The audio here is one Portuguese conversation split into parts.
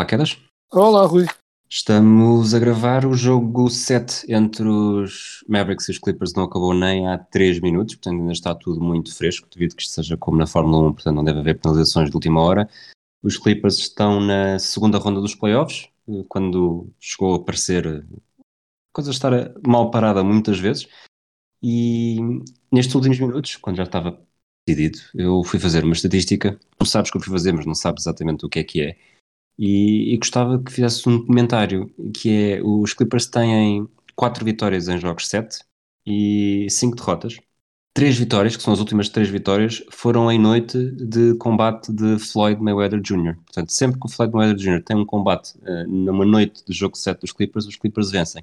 Olá, Quedas. Olá, Rui. Estamos a gravar o jogo 7 entre os Mavericks e os Clippers. Não acabou nem há 3 minutos, portanto ainda está tudo muito fresco, devido que isto seja como na Fórmula 1, portanto não deve haver penalizações de última hora. Os Clippers estão na segunda ronda dos playoffs, eh, quando chegou a parecer eh, a coisa estar mal parada muitas vezes. E nestes últimos minutos, quando já estava decidido, eu fui fazer uma estatística. Tu sabes que eu fui fazer, mas não sabes exatamente o que é que é. E, e gostava que fizesse um comentário, que é, os Clippers têm 4 vitórias em jogos 7 e 5 derrotas. Três vitórias, que são as últimas três vitórias, foram em noite de combate de Floyd Mayweather Jr. Portanto, sempre que o Floyd Mayweather Jr. tem um combate uh, numa noite de jogo 7 dos Clippers, os Clippers vencem.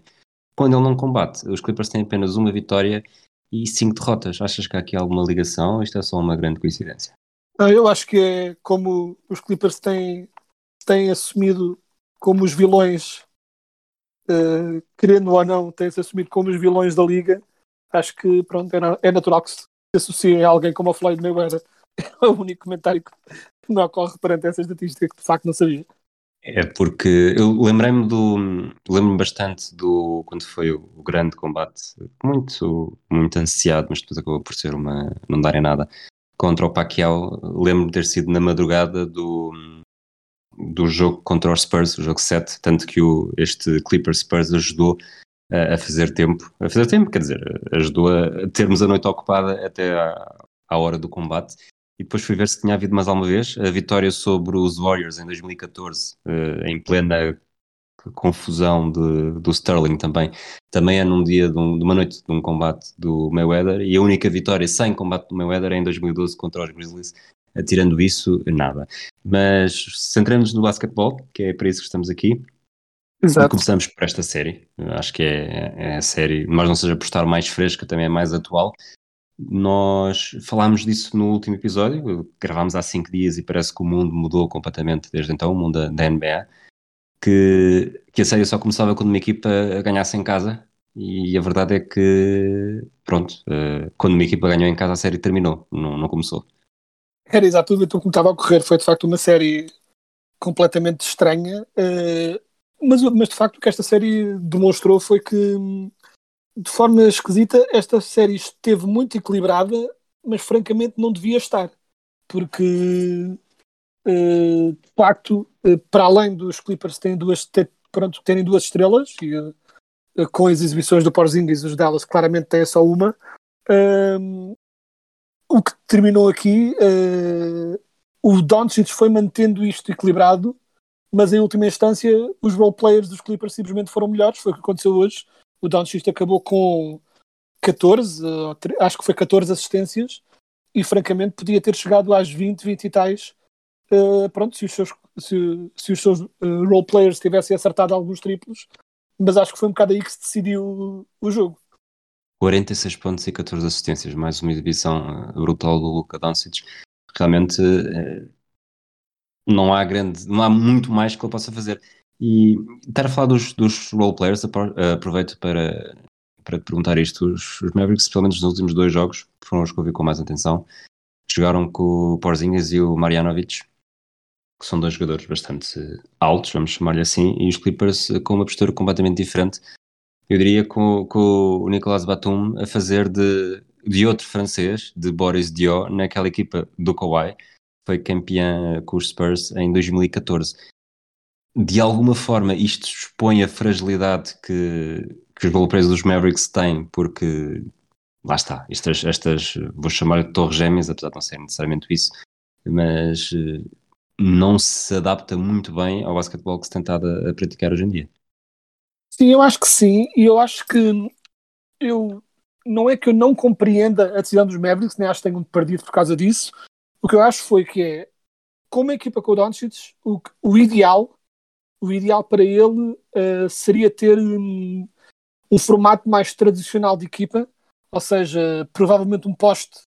Quando ele não combate, os Clippers têm apenas uma vitória e cinco derrotas. Achas que há aqui alguma ligação isto é só uma grande coincidência? Ah, eu acho que é como os Clippers têm, têm assumido como os vilões, eh, querendo ou não, têm-se assumido como os vilões da liga. Acho que pronto, é, é natural que se associe a alguém como a Floyd Mayweather. É o único comentário que me ocorre perante essa estatística que de facto não sabia. É porque eu lembrei-me do. Lembro-me bastante do. quando foi o, o grande combate, muito, muito ansiado, mas depois acabou por ser uma. não dar em nada, contra o Pacquiao. Lembro-me de ter sido na madrugada do. Do jogo contra os Spurs, o jogo 7, tanto que o, este Clipper Spurs ajudou a, a fazer tempo. A fazer tempo, quer dizer, ajudou a termos a noite ocupada até à, à hora do combate. E depois fui ver se tinha havido mais alguma vez a vitória sobre os Warriors em 2014, eh, em plena confusão de, do Sterling também. Também é num dia, de, um- de uma noite de um combate do Mayweather, e a única vitória sem combate do Mayweather é em 2012 contra os Grizzlies. Tirando isso, nada. Mas centrando-nos no basquetebol, que é para isso que estamos aqui, e Exato. começamos por esta série. Acho que é, é a série, mas não seja por estar mais fresca, também é mais atual. Nós falámos disso no último episódio, gravámos há cinco dias e parece que o mundo mudou completamente desde então, o mundo da, da NBA, que, que a série só começava quando uma equipa ganhasse em casa e a verdade é que, pronto, eh, quando uma equipa ganhou em casa a série terminou, não, não começou. Era exatamente o que estava a ocorrer. Foi de facto uma série completamente estranha. eh, mas, mas de facto o que esta série demonstrou foi que, hum, de forma esquisita, esta série esteve muito equilibrada, mas francamente não devia estar. Porque, eh, de facto, eh, para além dos Clippers terem duas, pronto, terem duas estrelas, e, com as exibições do Porzingis, os Dallas claramente têm só uma. O que terminou aqui, eh, o Doncic foi mantendo isto equilibrado, mas em última instância os role players dos Clippers simplesmente foram melhores, foi o que aconteceu hoje. O Doncic acabou com 14, eh, ou tre- acho que foi 14 assistências, e francamente podia ter chegado às 20, 20 e tais. eh, pronto, se os seus, se, se os seus eh, role players tivessem acertado alguns triplos, mas acho que foi um bocado aí que se decidiu o, o jogo. 46 pontos e 14 assistências, mais uma exibição eh, brutal do Luka Doncic. Realmente eh, não há grande, não há muito mais que ele possa fazer. E estar a falar dos, dos role players, eh, aproveito para, para te perguntar isto. Os, os Mavericks, pelo menos nos últimos dois jogos, foram os que eu vi com mais atenção, jogaram com o Porzingis e o Marjanovic, que são dois jogadores bastante altos, vamos chamar-lhe assim, e os Clippers com uma postura completamente diferente eu diria com, com o Nicolas Batum a fazer de, de outro francês, de Boris Diaw, naquela equipa do Kawhi, foi campeã com os Spurs em 2014. De alguma forma isto expõe a fragilidade que, que os roleplayers dos Mavericks têm, porque lá está, estas, estas vou chamar de torres gêmeas, apesar de não ser necessariamente isso, mas eh, não se adapta muito bem ao basquetebol que se a, a praticar hoje em dia. Sim, eu acho que sim, e eu acho que eu não é que eu não compreenda a decisão dos Mavericks, nem acho que tenham perdido por causa disso. O que eu acho foi que é, como equipa com o Doncic, o, o ideal, o ideal para ele uh, seria ter um, um, formato mais tradicional de equipa, ou seja, provavelmente um poste,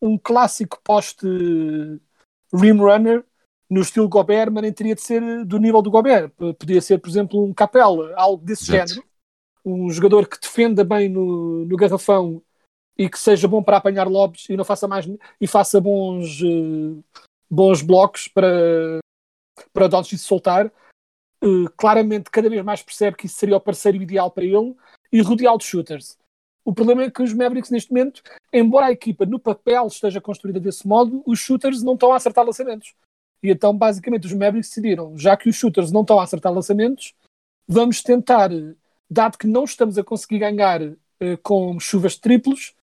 um clássico poste rim runner no estilo Gobert, mas nem teria de ser do nível do Gobert. Podia ser, por exemplo, um Capela, algo desse Exato. género. Um jogador que defenda bem no, no garrafão e que seja bom para apanhar lobes e não faça mais e faça bons uh, bons blocos para para Doncic soltar. Uh, claramente, cada vez mais percebe que isso seria o parceiro ideal para ele e rodeá-lo de shooters. O problema é que os Mavericks, neste momento, embora a equipa no papel esteja construída desse modo, os shooters não estão a acertar lançamentos. E então, basicamente, os Mavericks decidiram, já que os shooters não estão a acertar lançamentos, vamos tentar, dado que não estamos a conseguir ganhar uh, com chuvas triplos,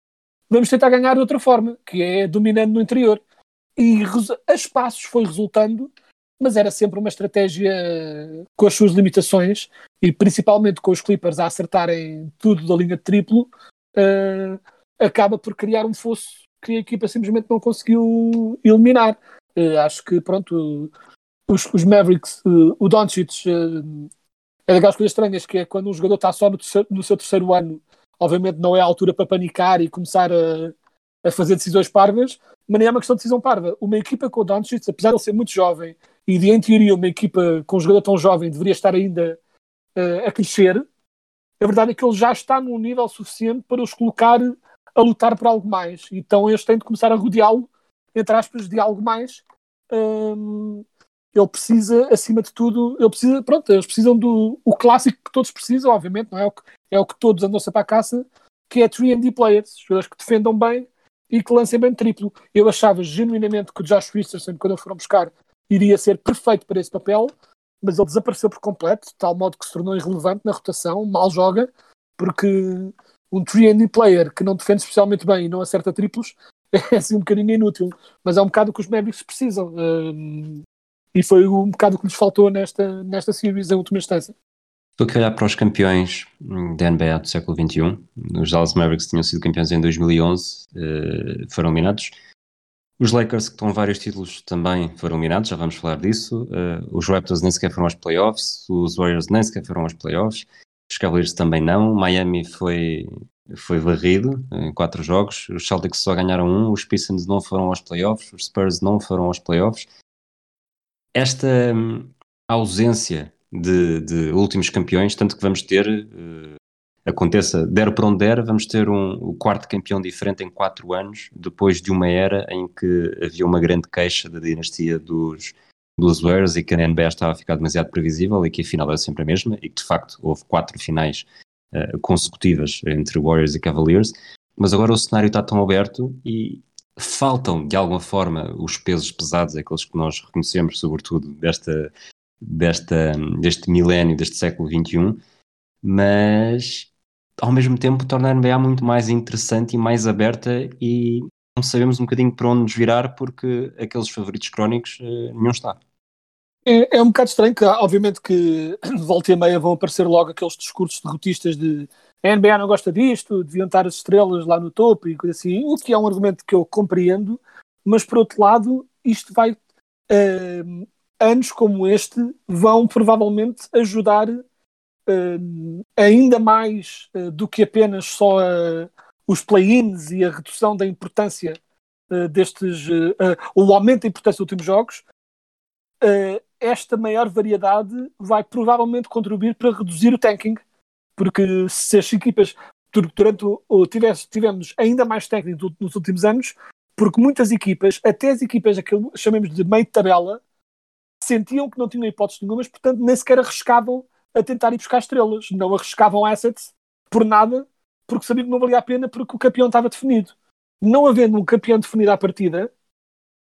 vamos tentar ganhar de outra forma, que é dominando no interior. E a espaços foi resultando, mas era sempre uma estratégia com as suas limitações, e principalmente com os Clippers a acertarem tudo da linha de triplo, uh, acaba por criar um fosso que a equipa simplesmente não conseguiu eliminar. Uh, acho que, pronto, os, os Mavericks, uh, o Doncic, uh, é daquelas coisas estranhas, que é quando um jogador está só no, terceiro, no, seu terceiro ano, obviamente não é a altura para panicar e começar a, a fazer decisões parvas, mas nem é uma questão de decisão parva. Uma equipa com o Doncic, apesar de ele ser muito jovem, e de em teoria uma equipa com um jogador tão jovem deveria estar ainda a crescer, a verdade é que ele já está num nível suficiente para os colocar a lutar por algo mais. Então eles têm de começar a rodeá-lo entre aspas, de algo mais. Um, ele precisa, acima de tudo, ele precisa, pronto, eles precisam do o clássico que todos precisam, obviamente, não é o que, é o que todos andam-se para a caça, que é 3D players, jogadores que defendam bem e que lancem bem triplo. Eu achava genuinamente que o Josh Richardson, quando foram buscar, iria ser perfeito para esse papel, mas ele desapareceu por completo, de tal modo que se tornou irrelevante na rotação, mal joga, porque um 3D player que não defende especialmente bem e não acerta triplos é assim um bocadinho inútil, mas é um bocado que os Mavericks precisam. E foi um bocado que lhes faltou nesta, nesta series em última instância. Estou aqui a olhar para os campeões da NBA do século XXI. Os Dallas Mavericks tinham sido campeões em 2011, uh, eh, foram eliminados. Os Lakers, que estão vários títulos, também foram eliminados, já vamos falar disso. Uh, os Raptors nem sequer foram aos playoffs, os Warriors nem sequer foram aos playoffs, os Cavaliers também não. Miami foi foi varrido em quatro jogos. Os Celtics só ganharam um, os Pistons não foram aos playoffs, os Spurs não foram aos playoffs. Esta hum, ausência de, de últimos campeões, tanto que vamos ter, uh, aconteça, der para onde der, vamos ter um, o quarto campeão diferente em quatro anos, depois de uma era em que havia uma grande queixa da dinastia dos, dos Warriors e que a NBA estava a ficar demasiado previsível e que a final era sempre a mesma e que de facto houve quatro finais uh, consecutivas entre Warriors e Cavaliers, mas agora o cenário está tão aberto e faltam de alguma forma os pesos pesados, aqueles que nós reconhecemos, sobretudo desta, desta, deste milénio, deste século XXI, mas ao mesmo tempo torna a NBA muito mais interessante e mais aberta e não sabemos um bocadinho para onde nos virar porque aqueles favoritos crónicos uh, nenhum está. É, é, um bocado estranho que, obviamente, que volta e meia vão aparecer logo aqueles discursos derrotistas de a NBA não gosta disto, deviam estar as estrelas lá no topo e coisa assim, o que é um argumento que eu compreendo, mas por outro lado, isto vai. Uh, anos como este vão provavelmente ajudar uh, ainda mais uh, do que apenas só os play-ins e a redução da importância destes. o aumento da importância dos últimos jogos esta maior variedade vai provavelmente contribuir para reduzir o tanking, porque se as equipas durante o, tivesse, tivemos ainda mais tanking nos últimos anos, porque muitas equipas, até as equipas que chamamos de meio de tabela, sentiam que não tinham hipóteses nenhumas, portanto nem sequer arriscavam a tentar ir buscar estrelas, não arriscavam assets por nada, porque sabiam que não valia a pena porque o campeão estava definido. Não havendo um campeão definido à partida,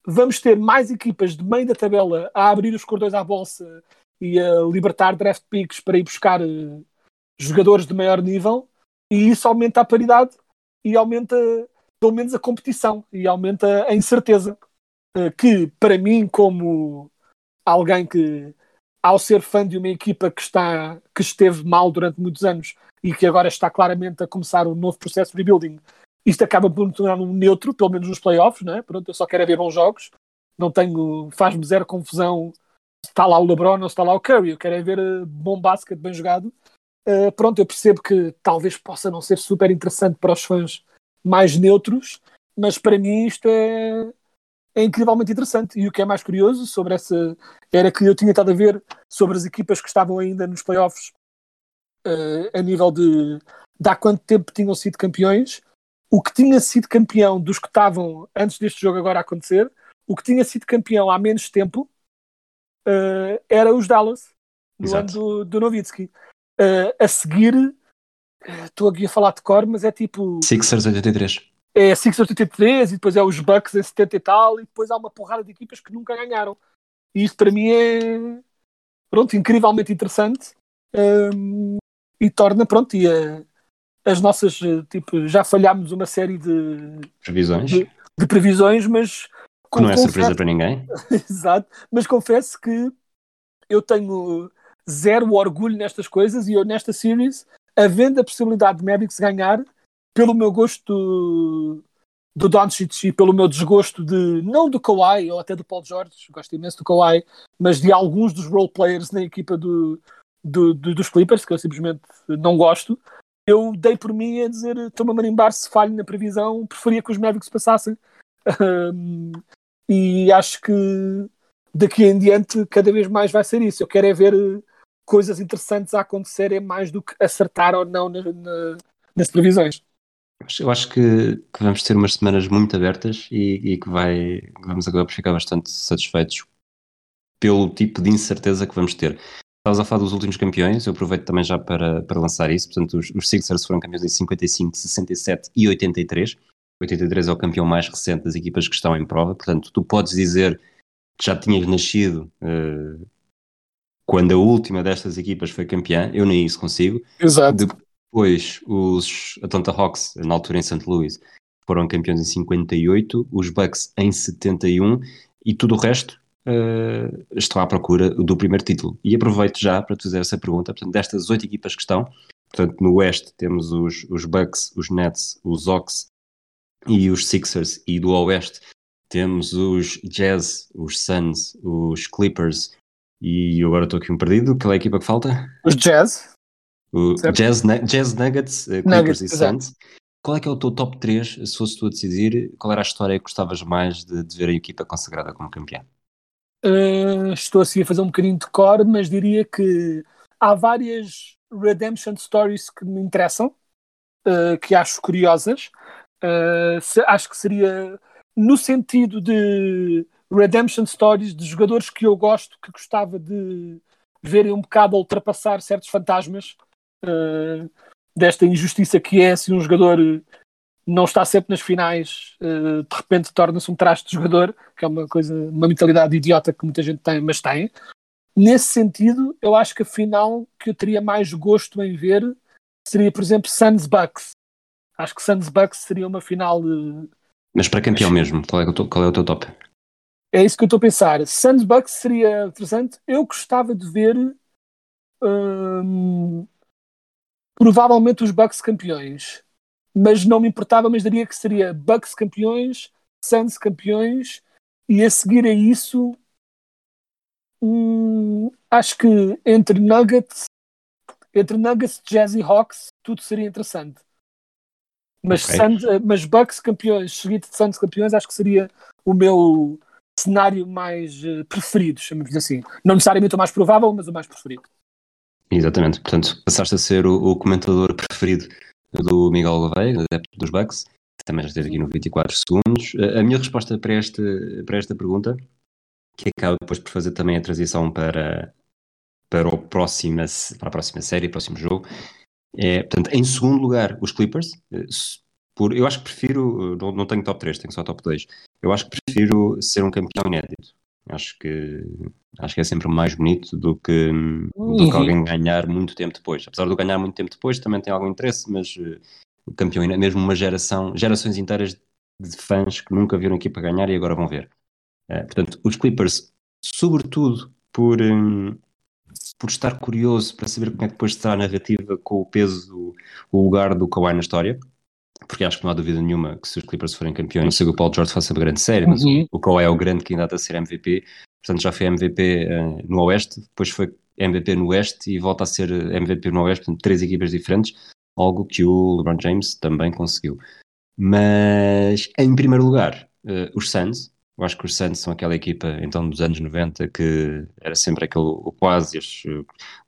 vamos ter mais equipas de meio da tabela a abrir os cordões à bolsa e a libertar draft picks para ir buscar uh, jogadores de maior nível e isso aumenta a paridade e aumenta pelo menos a competição e aumenta a incerteza uh, que para mim como alguém que ao ser fã de uma equipa que está que esteve mal durante muitos anos e que agora está claramente a começar um novo processo de rebuilding, isto acaba por me tornar um neutro, pelo menos nos playoffs, né? Pronto, eu só quero é ver bons jogos, não tenho, faz-me zero confusão se está lá o LeBron ou se está lá o Curry, eu quero é ver uh, bom basquete bem jogado. Uh, pronto, eu percebo que talvez possa não ser super interessante para os fãs mais neutros, mas para mim isto é, é incrivelmente interessante. E o que é mais curioso sobre essa era que eu tinha estado a ver sobre as equipas que estavam ainda nos playoffs uh, a nível de, de há quanto tempo tinham sido campeões, o que tinha sido campeão dos que estavam antes deste jogo agora a acontecer, o que tinha sido campeão há menos tempo uh, era os Dallas, no Exato. ano do, do Nowitzki. Uh, a seguir, estou aqui a falar de cor, mas é tipo Sixers 83. é Sixers 83 e depois é os Bucks em 70 e tal, e depois há uma porrada de equipas que nunca ganharam. E isto para mim é pronto, incrivelmente interessante hum, e torna, pronto, e a- as nossas, eh, tipo, já falhámos uma série de, Previsões. de, de previsões, mas Que não é confesso- surpresa para ninguém. Exato, mas confesso que eu tenho zero orgulho nestas coisas e eu nesta series, havendo a possibilidade de Mavericks ganhar, pelo meu gosto do, do Doncic e pelo meu desgosto de, não do Kawhi ou até do Paul George, gosto imenso do Kawhi, mas de alguns dos role players na equipa do, do- do- dos Clippers, que eu simplesmente não gosto, eu dei por mim a dizer, estou-me a marimbar se falho na previsão, preferia que os Mavericks passassem. E acho que daqui em diante cada vez mais vai ser isso. Eu quero é ver eh, coisas interessantes a acontecerem mais do que acertar ou não na- na- nas previsões. Eu acho que, que vamos ter umas semanas muito abertas e, e que vai, vamos acabar por ficar bastante satisfeitos pelo tipo de incerteza que vamos ter. Estavas a falar dos últimos campeões, eu aproveito também já para, para lançar isso. Portanto, os, os Sixers foram campeões em 55, 67 e 83. 83 é o campeão mais recente das equipas que estão em prova. Portanto, tu podes dizer que já tinhas nascido eh, quando a última destas equipas foi campeã. Eu nem isso consigo. Exato. Depois, os Atlanta Hawks, na altura em St. Louis, foram campeões em 58, os Bucks em 71 e tudo o resto eh, estão à procura do primeiro título. E aproveito já para te fazer essa pergunta. Portanto, destas oito equipas que estão, portanto, no Oeste temos os, os Bucks, os Nets, os Hawks e os Sixers, e do Oeste temos os Jazz, os Suns, os Clippers e eu agora estou aqui um perdido. Qual é a equipa que falta? Os Jazz, O Certo. Jazz, Jazz Nuggets, eh, Clippers Nuggets, e exato. Suns. Qual é que é o teu top 3, se fosse tu a decidir, qual era a história que gostavas mais de, de ver a equipa consagrada como campeã? Eh, estou assim a fazer um bocadinho de cor, mas diria que há várias redemption stories que me interessam, eh, que acho curiosas. Eh, se- acho que seria no sentido de redemption stories de jogadores que eu gosto, que gostava de verem um bocado ultrapassar certos fantasmas desta injustiça que é se um jogador não está sempre nas finais, eh, de repente torna-se um traste de jogador, que é uma coisa, uma mentalidade idiota que muita gente tem, mas tem. Nesse sentido, eu acho que a final que eu teria mais gosto em ver seria, por exemplo, Suns Bucks. Acho que Suns Bucks seria uma final. eh, Mas para campeão mesmo, qual é, o teu- qual é o teu top? É isso que eu estou a pensar. Suns Bucks seria interessante. Eu gostava de ver hum, provavelmente os Bucks campeões, mas não me importava, mas daria que seria Bucks campeões, Suns campeões e a seguir a isso hum, acho que entre Nuggets entre Nuggets, Jazz e Hawks tudo seria interessante. Mas, Ok. Suns, eh, mas Bucks campeões, seguido de Suns campeões, acho que seria o meu cenário mais eh, preferido, chamamos assim. Não necessariamente o mais provável, mas o mais preferido. Exatamente, portanto, passaste a ser o, o comentador preferido do Miguel Gouveia, adepto dos Bucks, que também já esteve aqui no 24 segundos. A a minha resposta para esta, para esta pergunta, que acaba depois por fazer também a transição para, para, o próxima, para a próxima série, próximo jogo, é, portanto, em segundo lugar, os Clippers. eh, Por, eu acho que prefiro, eh, não, não tenho top 3, tenho só top 2. Eu acho que prefiro ser um campeão inédito. Acho que, acho que é sempre mais bonito do que, do Uhum. que alguém ganhar muito tempo depois. Apesar de ganhar muito tempo depois, também tem algum interesse, mas eh, o campeão mesmo uma geração, gerações inteiras de fãs que nunca viram a equipa ganhar e agora vão ver. Eh, portanto, os Clippers, sobretudo por, hum, por estar curioso para saber como é que depois será a narrativa com o peso, o lugar do Kawhi na história. Porque acho que não há dúvida nenhuma que se os Clippers forem campeões, não sei que o Paul George faça uma grande série, mas Uhum. o Kawhi é o grande candidato a ser MVP. Portanto, já foi MVP eh, no Oeste, depois foi MVP no Oeste e volta a ser MVP no Oeste, portanto, três equipas diferentes, algo que o LeBron James também conseguiu. Mas, em primeiro lugar, eh, os Suns. Eu acho que os Suns são aquela equipa, então, dos anos 90, que era sempre aquele o quase, dos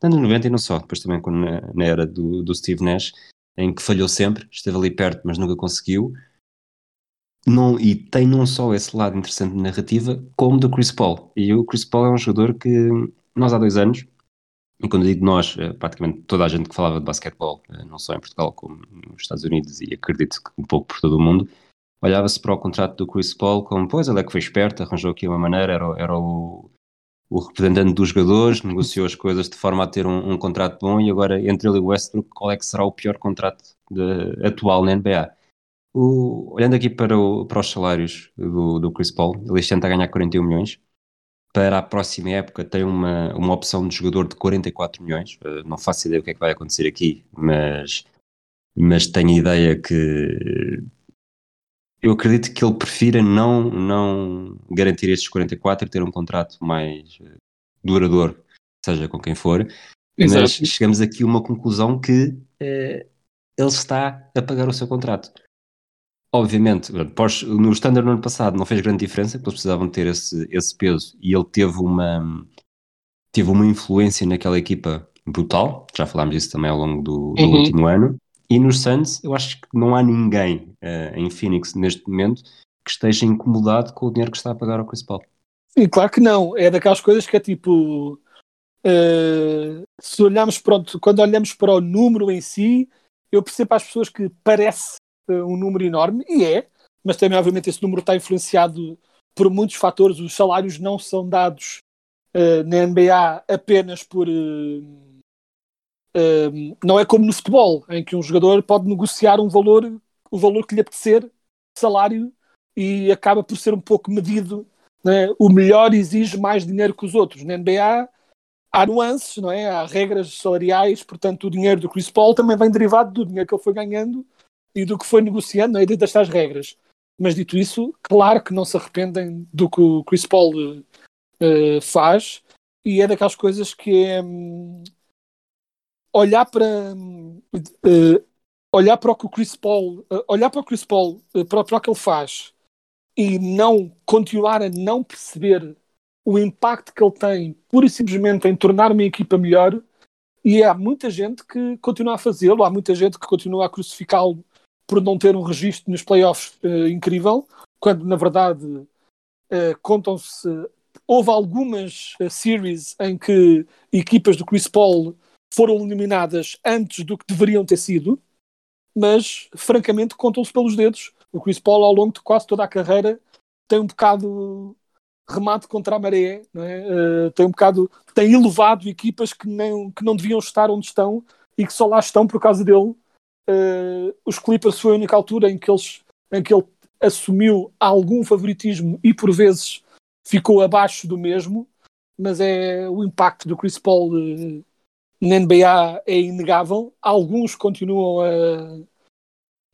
anos 90 e não só, depois também quando na, na era do, do Steve Nash, em que falhou sempre, esteve ali perto, mas nunca conseguiu. Não, e tem não só esse lado interessante de narrativa, como do Chris Paul. E o Chris Paul é um jogador que nós há dois anos, e quando digo nós, eh, praticamente toda a gente que falava de basquetebol, eh, não só em Portugal como nos Estados Unidos e acredito que um pouco por todo o mundo, olhava-se para o contrato do Chris Paul como, pois, ele é que foi esperto, arranjou aqui uma maneira, era, era o, o representante dos jogadores, negociou as coisas de forma a ter um, um contrato bom e agora entre ele e o Westbrook, qual é que será o pior contrato de- atual na NBA? O- olhando aqui para, o- para os salários do, do Chris Paul, ele está a ganhar 41 milhões. Para a próxima época tem uma, uma opção de jogador de 44 milhões. Uh, não faço ideia o que é que vai acontecer aqui, mas, mas tenho ideia que eu acredito que ele prefira não, não garantir estes 44 e ter um contrato mais eh, duradouro, seja com quem for. Mas Exato. chegamos aqui a uma conclusão que eh, ele está a pagar o seu contrato. Obviamente, pós- no standard no ano passado não fez grande diferença, porque eles precisavam ter esse, esse peso e ele teve uma, teve uma influência naquela equipa brutal, já falámos disso também ao longo do, do Uhum. último ano. E nos Suns, eu acho que não há ninguém eh, em Phoenix neste momento que esteja incomodado com o dinheiro que está a pagar ao Chris Paul. Sim, claro que não. É daquelas coisas que é tipo. eh, se olharmos pronto, quando olhamos para o número em si, eu percebo às pessoas que parece eh, um número enorme, e é, mas também, obviamente, esse número está influenciado por muitos fatores. Os salários não são dados eh, na NBA apenas por. eh, não é como no futebol, em que um jogador pode negociar um valor, o valor que lhe apetecer, salário, e acaba por ser um pouco medido né? o melhor exige mais dinheiro que os outros. Na NBA há nuances, não é? há regras salariais, portanto o dinheiro do Chris Paul também vem derivado do dinheiro que ele foi ganhando e do que foi negociando não é? dentro destas regras. Mas dito isso, claro que não se arrependem do que o Chris Paul eh, faz e é daquelas coisas que é hum, olhar para eh, olhar para o que o Chris Paul eh, olhar para o Chris Paul eh, para, para o que ele faz e não continuar a não perceber o impacto que ele tem pura e simplesmente em tornar uma equipa melhor e há muita gente que continua a fazê-lo, há muita gente que continua a crucificá-lo por não ter um registro nos playoffs incrível, quando na verdade contam-se houve algumas eh, series em que equipas do Chris Paul foram eliminadas antes do que deveriam ter sido, mas francamente contam-se pelos dedos. O Chris Paul, ao longo de quase toda a carreira, tem um bocado remate contra a maré, é? Eh, tem um bocado, tem elevado equipas que não, que não deviam estar onde estão e que só lá estão por causa dele. Eh, os Clippers foi a única altura em que, eles, em que ele assumiu algum favoritismo e por vezes ficou abaixo do mesmo, mas é o impacto do Chris Paul eh, na NBA é inegável. Alguns continuam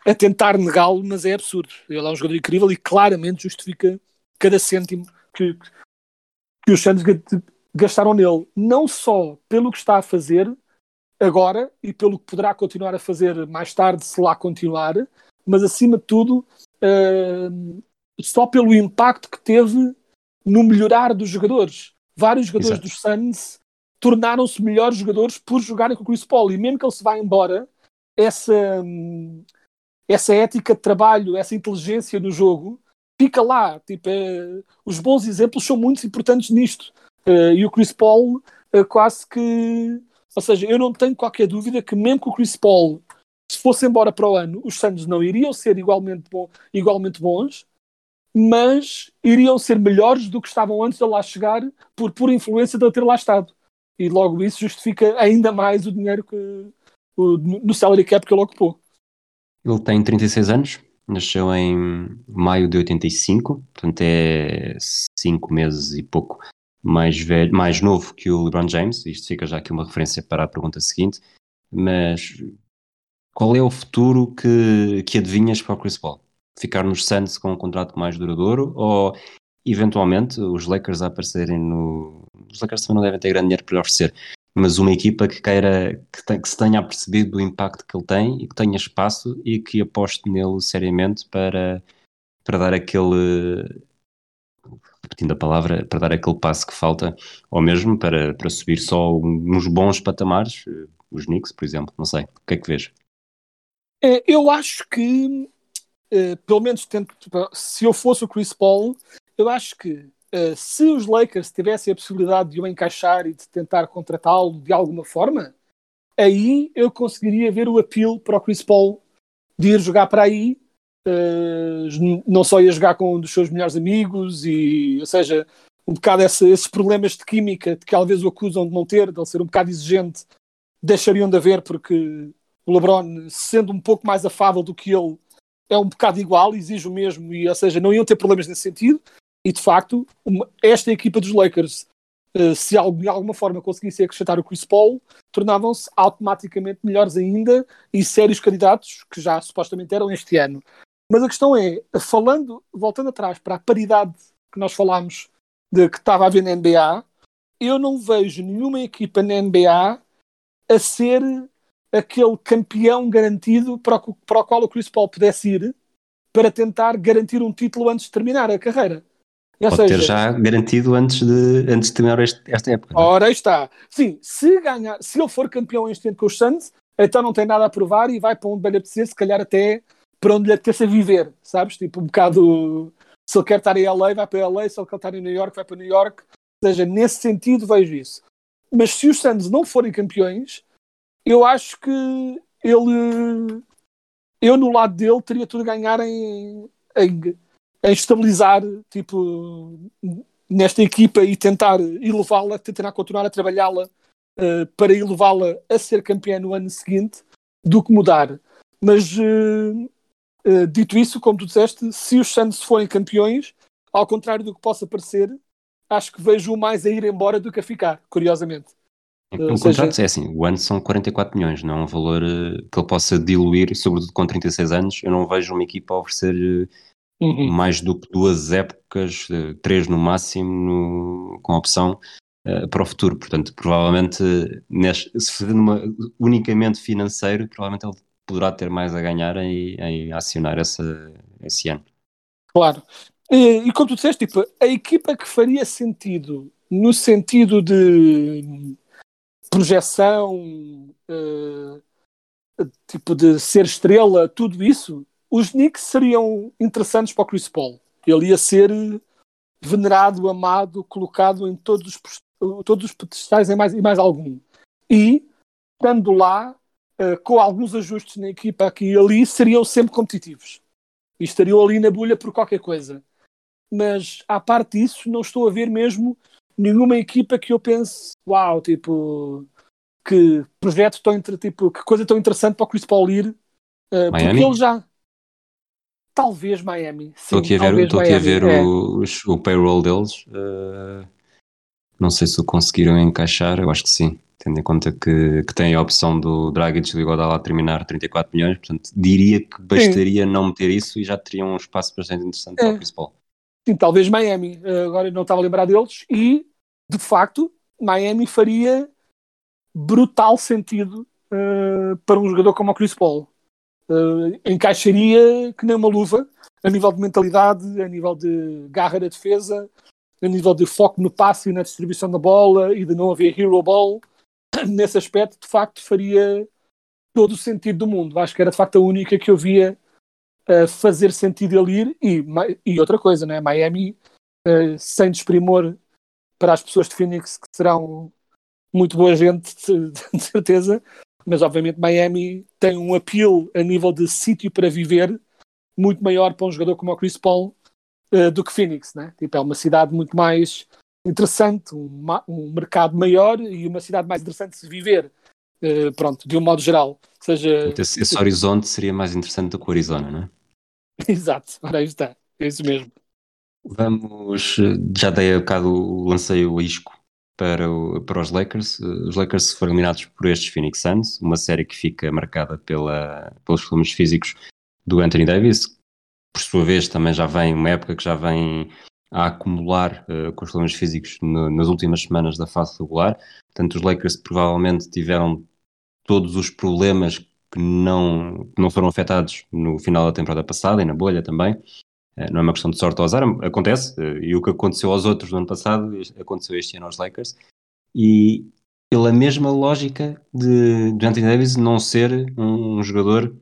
a, a tentar negá-lo, mas é absurdo. Ele é um jogador incrível e claramente justifica cada cêntimo que, que os Santos ga- gastaram nele. Não só pelo que está a fazer agora e pelo que poderá continuar a fazer mais tarde, se lá continuar, mas acima de tudo, eh, só pelo impacto que teve no melhorar dos jogadores. Vários jogadores Exato. dos Suns tornaram-se melhores jogadores por jogarem com o Chris Paul. E mesmo que ele se vá embora, essa, hum, essa ética de trabalho, essa inteligência no jogo, fica lá. Tipo, é, os bons exemplos são muito importantes nisto. Eh, e o Chris Paul eh, quase que. Ou seja, eu não tenho qualquer dúvida que mesmo que o Chris Paul se fosse embora para o ano, os Suns não iriam ser igualmente, bom, igualmente bons, mas iriam ser melhores do que estavam antes de lá chegar por pura influência de ele ter lá estado. E logo isso justifica ainda mais o dinheiro que o, no salary cap que ele ocupou. Ele tem 36 anos, nasceu em maio de 85, portanto é 5 meses e pouco mais velho, mais novo que o LeBron James. Isto fica já aqui uma referência para a pergunta seguinte. Mas qual é o futuro que, que adivinhas para o Chris Paul? Ficar nos Suns com um contrato mais duradouro ou eventualmente os Lakers a aparecerem no. Os Lakers também não devem ter grande dinheiro para lhe oferecer, mas uma equipa que queira que, tem, que se tenha percebido do impacto que ele tem e que tenha espaço e que aposte nele seriamente para, para dar aquele repetindo a palavra, para dar aquele passo que falta, ou mesmo para, para subir só uns bons patamares, eh, os Knicks, por exemplo, não sei, o que é que vês? É, eu acho que, uh, pelo menos se eu fosse o Chris Paul, eu acho que uh, se os Lakers tivessem a possibilidade de o encaixar e de tentar contratá-lo de alguma forma, aí eu conseguiria ver o apelo para o Chris Paul de ir jogar para aí uh, não só ia jogar com um dos seus melhores amigos, e, ou seja, um bocado esse, esses problemas de química de que talvez o acusam de não ter, de ele ser um bocado exigente, deixariam de haver, porque o LeBron, sendo um pouco mais afável do que ele, é um bocado igual, exige o mesmo, e, ou seja, não iam ter problemas nesse sentido. E de facto, uma, esta equipa dos Lakers, uh, se de alguma forma conseguisse acrescentar o Chris Paul, tornavam-se automaticamente melhores ainda e sérios candidatos, que já supostamente eram este ano. Mas a questão é, falando, voltando atrás para a paridade que nós falámos de que estava a haver na NBA, eu não vejo nenhuma equipa na NBA a ser aquele campeão garantido para o, para o qual o Chris Paul pudesse ir para tentar garantir um título antes de terminar a carreira. Ou Pode seja, ter já garantido antes de, antes de terminar este, esta época. É? Ora, está. Sim, se, ganhar, se ele for campeão este ano com os Suns, então não tem nada a provar e vai para onde bem apetecer, se calhar até para onde lhe apetece viver, sabes? Tipo, um bocado. Se ele quer estar em LA, vai para LA, se ele quer estar em New York, vai para New York. Ou seja, nesse sentido, vejo isso. Mas se os Suns não forem campeões, eu acho que ele. Eu, no lado dele, teria tudo a ganhar em, em, em estabilizar, tipo, nesta equipa e tentar elevá-la, tentar continuar a trabalhá-la uh, para elevá-la a ser campeã no ano seguinte, do que mudar. Mas uh, Uh, dito isso, como tu disseste, se os Santos forem campeões, ao contrário do que possa parecer, acho que vejo mais a ir embora do que a ficar, curiosamente. Uh, o contrato seja... é assim, o ano são 44 milhões, não é um valor que ele possa diluir, sobretudo com 36 anos. Eu não vejo uma equipa a oferecer uhum. mais do que duas épocas, três no máximo, no, com opção para o futuro. Portanto, provavelmente, neste, se for unicamente financeiro, provavelmente ele poderá ter mais a ganhar em, em acionar essa, esse ano. Claro. E, e como tu disseste, tipo, a equipa que faria sentido no sentido de projeção, uh, tipo de ser estrela, tudo isso, os Knicks seriam interessantes para o Chris Paul. Ele ia ser venerado, amado, colocado em todos os, todos os pedestais e mais, e mais algum. E, estando lá, uh, com alguns ajustes na equipa aqui e ali, seriam sempre competitivos. E estariam ali na bolha por qualquer coisa. Mas, à parte disso, não estou a ver mesmo nenhuma equipa que eu pense, uau, tipo, que projeto tão, tipo, que coisa tão interessante para o Chris Paul ir. Uh, porque ele já. Talvez Miami. Estou aqui a ver, estou aqui a ver é. o, o, payroll deles. Uh, não sei se o conseguiram encaixar, eu acho que sim tendo em conta que, que tem a opção do Dragic e do a terminar 34 milhões, portanto diria que bastaria Sim. não meter isso e já teria um espaço bastante interessante é. para o principal. Sim, talvez Miami, eh, agora não estava a lembrar deles, e de facto Miami faria brutal sentido uh, para um jogador como o Chris Paul. Uh, encaixaria que nem uma luva a nível de mentalidade, a nível de garra da defesa, a nível de foco no passe e na distribuição da bola e de não haver hero ball nesse aspecto, de facto, faria todo o sentido do mundo. Acho que era de facto a única que eu via uh, fazer sentido ele ir. E, e outra coisa, né? Miami, uh, sem desprimor para as pessoas de Phoenix, que serão muito boa gente, de, de certeza, mas obviamente Miami tem um apelo a nível de sítio para viver muito maior para um jogador como o Chris Paul uh, do que Phoenix, né? Tipo, é uma cidade muito mais interessante, um, um, mercado maior e uma cidade mais interessante de se viver, uh, pronto, de um modo geral. Ou seja, esse, esse, horizonte seria mais interessante do que o Arizona, não é? Exato, ora aí está, é isso mesmo. Vamos, já dei a bocado, lancei o isco para, o, para os Lakers. Os Lakers foram eliminados por estes Phoenix Suns, uma série que fica marcada pela, pelos problemas físicos do Anthony Davis, por sua vez também já vem uma época que já vem a acumular uh, com os problemas físicos no, nas últimas semanas da fase regular. Portanto, os Lakers provavelmente tiveram todos os problemas que não, que não foram afetados no final da temporada passada e na bolha também. Uh, não é uma questão de sorte ou azar, acontece. Uh, e o que aconteceu aos outros no ano passado aconteceu este ano aos Lakers. E pela mesma lógica de, de Anthony Davis não ser um, um jogador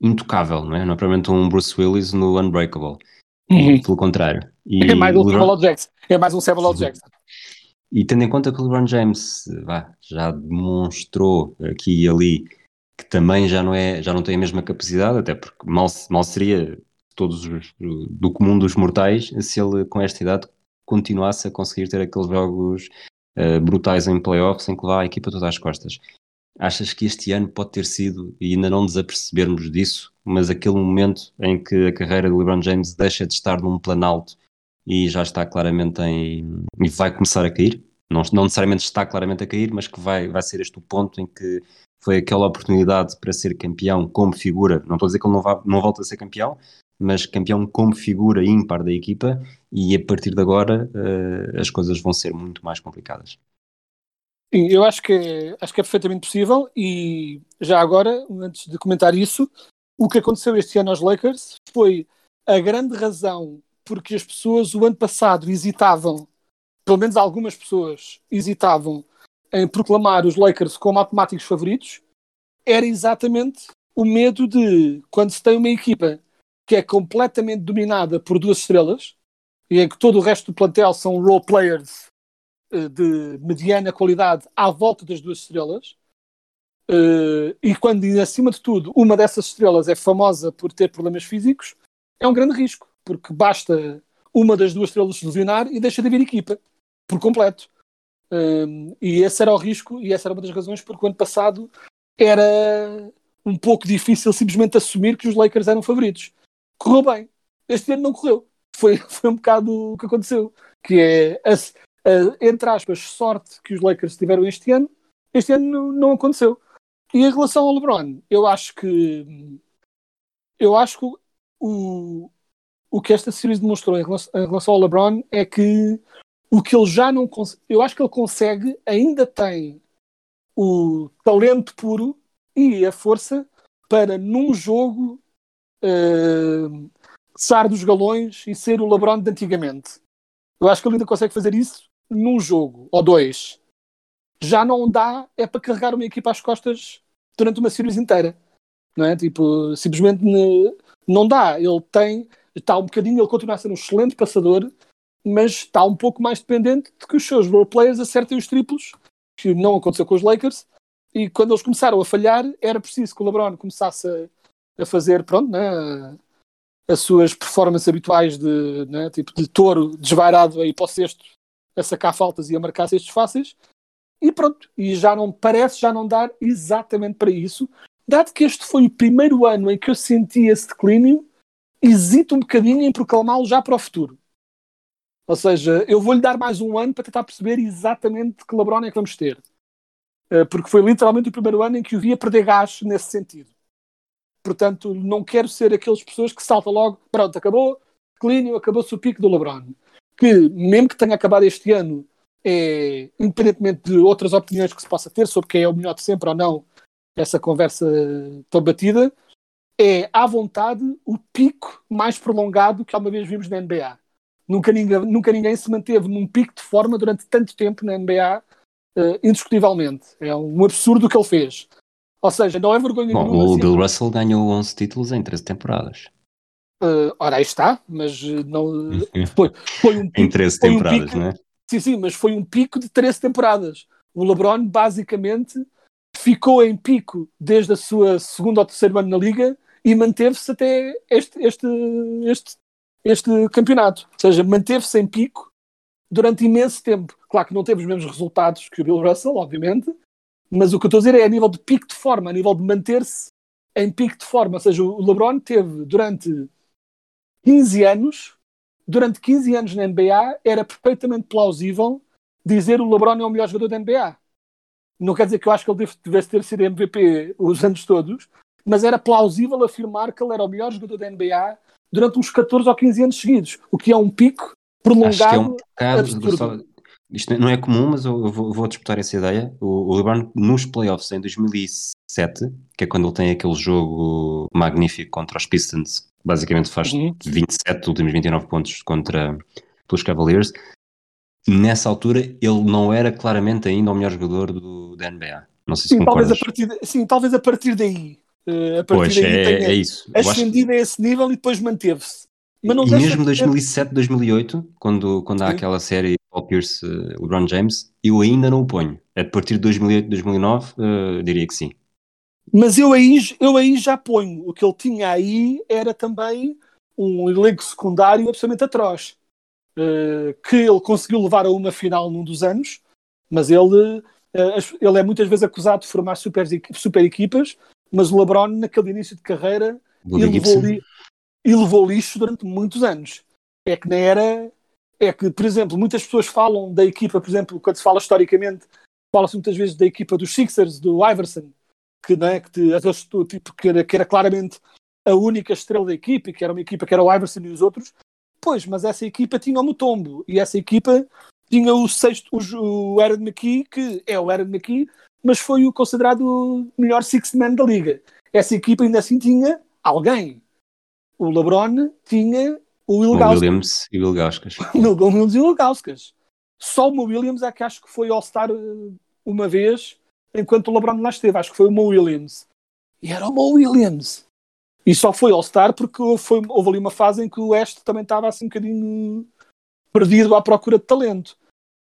intocável, não é? Não é propriamente um Bruce Willis no Unbreakable. Uhum. Pelo contrário. E é mais um LeBron... Jackson. É mais um Samuel Jackson. E tendo em conta que o LeBron James vá, já demonstrou aqui e ali que também já não, é, já não tem a mesma capacidade, até porque mal, mal seria todos os, do comum dos mortais se ele com esta idade continuasse a conseguir ter aqueles jogos uh, brutais em playoffs em que leva a equipa todas às costas. Achas que este ano pode ter sido, e ainda não desapercebermos disso, mas aquele momento em que a carreira de LeBron James deixa de estar num plano alto e já está claramente em. e vai começar a cair? Não, não necessariamente está claramente a cair, mas que vai, vai ser este o ponto em que foi aquela oportunidade para ser campeão como figura. Não estou a dizer que ele não, vá, não volta a ser campeão, mas campeão como figura ímpar da equipa, e a partir de agora uh, as coisas vão ser muito mais complicadas. Sim, eu acho que, acho que é perfeitamente possível e já agora, antes de comentar isso, o que aconteceu este ano aos Lakers foi a grande razão porque as pessoas o ano passado hesitavam, pelo menos algumas pessoas hesitavam em proclamar os Lakers como automáticos favoritos, era exatamente o medo de quando se tem uma equipa que é completamente dominada por duas estrelas e em que todo o resto do plantel são role players eh, de mediana qualidade à volta das duas estrelas. Uh, e quando, acima de tudo, uma dessas estrelas é famosa por ter problemas físicos, é um grande risco, porque basta uma das duas estrelas se lesionar e deixa de haver equipa, por completo. Uh, e esse era o risco, e essa era uma das razões porque o ano passado era um pouco difícil simplesmente assumir que os Lakers eram favoritos. Correu bem. Este ano não correu. Foi, foi um bocado o que aconteceu. Que é, uh, entre aspas, sorte que os Lakers tiveram este ano, este ano não, não aconteceu. E em relação ao LeBron, eu acho que eu acho que o, o que esta série demonstrou em relação, em relação ao LeBron é que o que ele já não consegue, eu acho que ele consegue, ainda tem o talento puro e a força para num jogo uh, sar dos galões e ser o LeBron de antigamente. Eu acho que ele ainda consegue fazer isso num jogo ou dois, já não dá é para carregar uma equipa às costas durante uma series inteira. Não é? Tipo, simplesmente não dá. Ele tem, está um bocadinho, ele continua a ser um excelente passador, mas está um pouco mais dependente de que os seus role players acertem os triplos, que não aconteceu com os Lakers. E quando eles começaram a falhar, era preciso que o LeBron começasse a, a fazer, pronto, né, as suas performances habituais de, né, tipo de touro desvairado aí para o cesto a sacar faltas e a marcar cestos fáceis. E pronto, e já não parece já não dar exatamente para isso. Dado que este foi o primeiro ano em que eu senti esse declínio, hesito um bocadinho em proclamá-lo já para o futuro. Ou seja, eu vou-lhe dar mais um ano para tentar perceber exatamente que LeBron é que vamos ter. Eh, porque foi literalmente o primeiro ano em que o via perder gás nesse sentido. Portanto, não quero ser aquelas pessoas que saltam logo, pronto, acabou, declínio, acabou-se o pico do LeBron que, mesmo que tenha acabado este ano, é, independentemente de outras opiniões que se possa ter sobre quem é o melhor de sempre ou não, essa conversa tão batida, é à vontade o pico mais prolongado que alguma vez vimos na NBA. Nunca ninguém, nunca ninguém se manteve num pico de forma durante tanto tempo na NBA, uh, eh, indiscutivelmente. É um absurdo o que ele fez. Ou seja, não é vergonha Bom, nenhuma. O assim, Bill Russell ganhou 11 títulos em 13 temporadas. Uh, ora, aí está, mas não foi, foi um pico, em 13 temporadas, um pico, não é? Sim, sim, mas foi um pico de 13 temporadas. O LeBron basicamente ficou em pico desde a sua segunda ou terceiro ano na liga e manteve-se até este, este, este, este campeonato. Ou seja, manteve-se em pico durante imenso tempo. Claro que não teve os mesmos resultados que o Bill Russell, obviamente, mas o que eu estou a dizer é a nível de pico de forma, a nível de manter-se em pico de forma. Ou seja, o LeBron teve durante 15 anos durante 15 anos na NBA, era perfeitamente plausível dizer o LeBron é o melhor jogador da NBA. Não quer dizer que eu acho que ele devesse ter sido MVP os anos todos, mas era plausível afirmar que ele era o melhor jogador da NBA durante uns 14 ou 15 anos seguidos, o que é um pico prolongado. Acho que é um bocado, absurdo. Isto não é comum, mas eu vou, vou disputar essa ideia. O, o LeBron nos playoffs em 2007, que é quando ele tem aquele jogo magnífico contra os Pistons, que basicamente faz Uhum. 27 dos últimos 29 pontos contra pelos Cavaliers. Nessa altura, ele não era claramente ainda o melhor jogador do, da NBA. Não sei se Sim, talvez a partir, de- sim, talvez a partir daí. eh, a partir Pois, daí é, é isso. Eu acho ascendido a esse nível e depois manteve-se. Mas não e mesmo de ser- 2007, 2008, quando, quando há Sim. aquela série Paul Pierce, eh, LeBron James, eu ainda não o ponho. A partir de 2008, 2009, eh, diria que sim. Mas eu aí, eu aí já ponho. O que ele tinha aí era também um elenco secundário absolutamente atroz. Eh, que ele conseguiu levar a uma final num dos anos, mas ele, as- ele é muitas vezes acusado de formar super, super equipas, mas o LeBron, naquele início de carreira, levou, li, levou lixo durante muitos anos. É que nem era. É que, por exemplo, muitas pessoas falam da equipa, por exemplo, quando se fala historicamente, fala-se muitas vezes da equipa dos Sixers, do Iverson, que, não é, que, te, tipo, que, era, que era claramente a única estrela da equipa, que era uma equipa que era o Iverson e os outros. Pois, mas essa equipa tinha o Mutombo, e essa equipa tinha o sexto, o, o Aaron McKee, que é o Aaron McKee, mas foi o considerado melhor sixth man da liga. Essa equipa ainda assim tinha alguém. O LeBron tinha o Will O Gauskas. Williams e o Bill Gauskas. Will Williams e o Will Gauskas. Só o Williams é que acho que foi All-Star eh, uma vez, enquanto o LeBron lá esteve. Acho que foi o Mo Williams. E era o Mo Williams. E só foi All-Star porque foi, houve ali uma fase em que o West também estava assim um bocadinho perdido à procura de talento.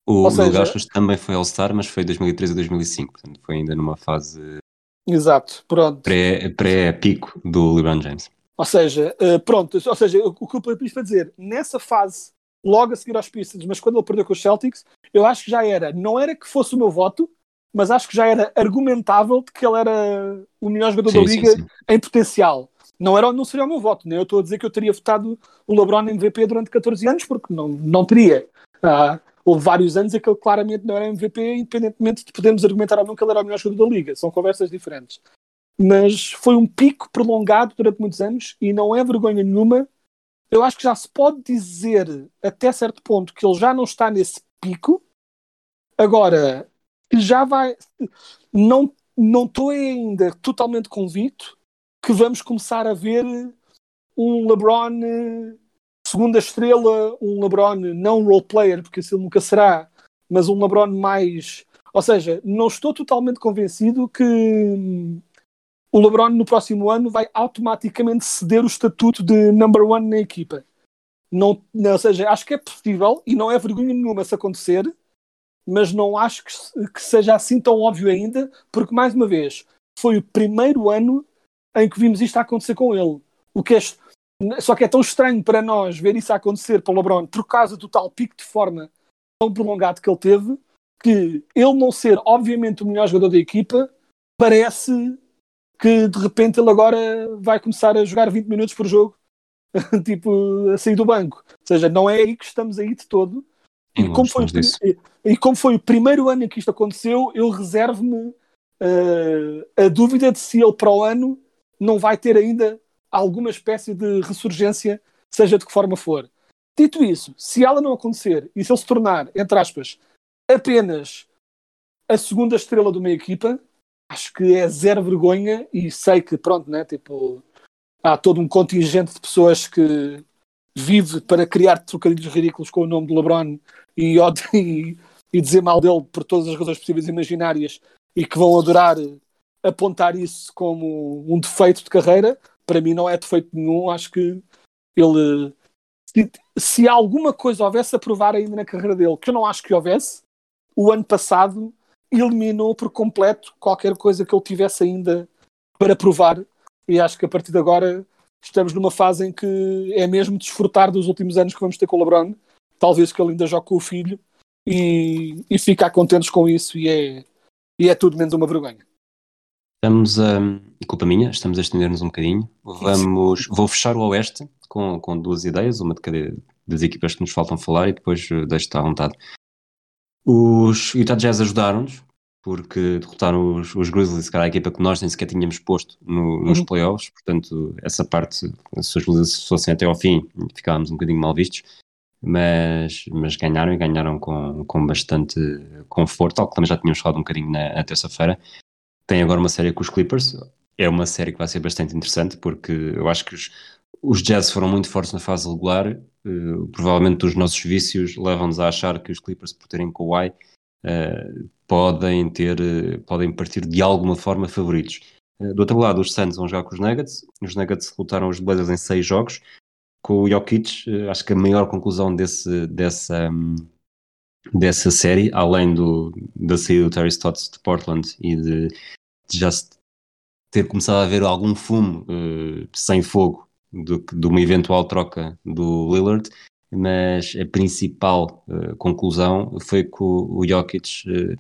O seja- Gauskas também foi All-Star, mas foi 2013 a 2005. Portanto, foi ainda numa fase Exato, pronto. pré- pré-pico do LeBron James. Ou seja, eh, pronto, ou seja, o o que eu para dizer, nessa fase, logo a seguir aos Pistons, mas quando ele perdeu com os Celtics, eu acho que já era, não era que fosse o meu voto, mas acho que já era argumentável de que ele era o melhor jogador Sim, da sim, liga sim. em potencial. Não, era, não seria o meu voto, nem eu estou a dizer que eu teria votado o LeBron MVP durante 14 anos, porque não, não teria. Ah, houve vários anos em que ele claramente não era MVP, independentemente de podermos argumentar ou não que ele era o melhor jogador da liga. São conversas diferentes mas foi um pico prolongado durante muitos anos e não é vergonha nenhuma. Eu acho que já se pode dizer até certo ponto que ele já não está nesse pico. Agora, já vai. Não não estou ainda totalmente convicto que vamos começar a ver um LeBron eh, segunda estrela, um LeBron não role player, porque ele nunca será, mas um LeBron mais. Ou seja, não estou totalmente convencido que o LeBron no próximo ano vai automaticamente ceder o estatuto de number one na equipa. Não, não- ou seja, acho que é possível e não é vergonha nenhuma se acontecer, mas não acho que, que seja assim tão óbvio ainda, porque mais uma vez foi o primeiro ano em que vimos isto a acontecer com ele. O que é, só que é tão estranho para nós ver isso a acontecer para o LeBron por causa do tal pico de forma tão prolongado que ele teve, que ele não ser obviamente o melhor jogador da equipa parece que de repente ele agora vai começar a jogar 20 minutos por jogo, tipo, a sair do banco. Ou seja, não é aí que estamos aí de todo. E E como, foi pri- e como foi o primeiro ano em que isto aconteceu, eu reservo-me eh, a dúvida de se ele para o ano não vai ter ainda alguma espécie de ressurgência, seja de que forma for. Dito isso, se ela não acontecer e se ele se tornar, entre aspas, apenas a segunda estrela de uma equipa, acho que é zero vergonha e sei que, pronto, né, tipo, há todo um contingente de pessoas que vive para criar trocadilhos ridículos com o nome de LeBron e, e, e dizer mal dele por todas as razões possíveis e imaginárias e que vão adorar apontar isso como um defeito de carreira. Para mim não é defeito nenhum, acho que ele se, se alguma coisa houvesse a provar ainda na carreira dele, que eu não acho que houvesse, o ano passado eliminou por completo qualquer coisa que ele tivesse ainda para provar. E acho que a partir de agora estamos numa fase em que é mesmo desfrutar dos últimos anos que vamos ter com o LeBron. Talvez que ele ainda jogue com o filho e, e ficar contentes com isso. E é, e é tudo menos uma vergonha. Estamos a. culpa minha, estamos a estender-nos um bocadinho. Vamos, vou fechar o Oeste com, com duas ideias, uma de cada, das equipas que nos faltam falar e depois uh, deixo-te à vontade. Os Utah Jazz ajudaram-nos, porque derrotaram os, os Grizzlies, que era a equipa que nós nem sequer tínhamos posto no, nos uhum. playoffs, portanto, essa parte, se os Grizzlies fossem até ao fim, ficávamos um bocadinho mal vistos, mas, mas ganharam e ganharam com, com bastante conforto, algo que também já tínhamos falado um bocadinho na, na terça-feira. Tem agora uma série com os Clippers, é uma série que vai ser bastante interessante, porque eu acho que os, os Jazz foram muito fortes na fase regular, uh, provavelmente os nossos vícios levam-nos a achar que os Clippers, por terem Kawhi, uh, podem ter, uh, podem partir de alguma forma favoritos. do outro lado, os Suns vão jogar com os Nuggets, os Nuggets lutaram os Blazers em seis jogos, com o Jokic, acho que a maior conclusão desse, dessa, um, dessa série, além do, da saída do Terry Stotts de Portland e de, de já ter começado a haver algum fumo sem fogo do, de uma eventual troca do Lillard, mas a principal uh, conclusão foi que o, o Jokic uh,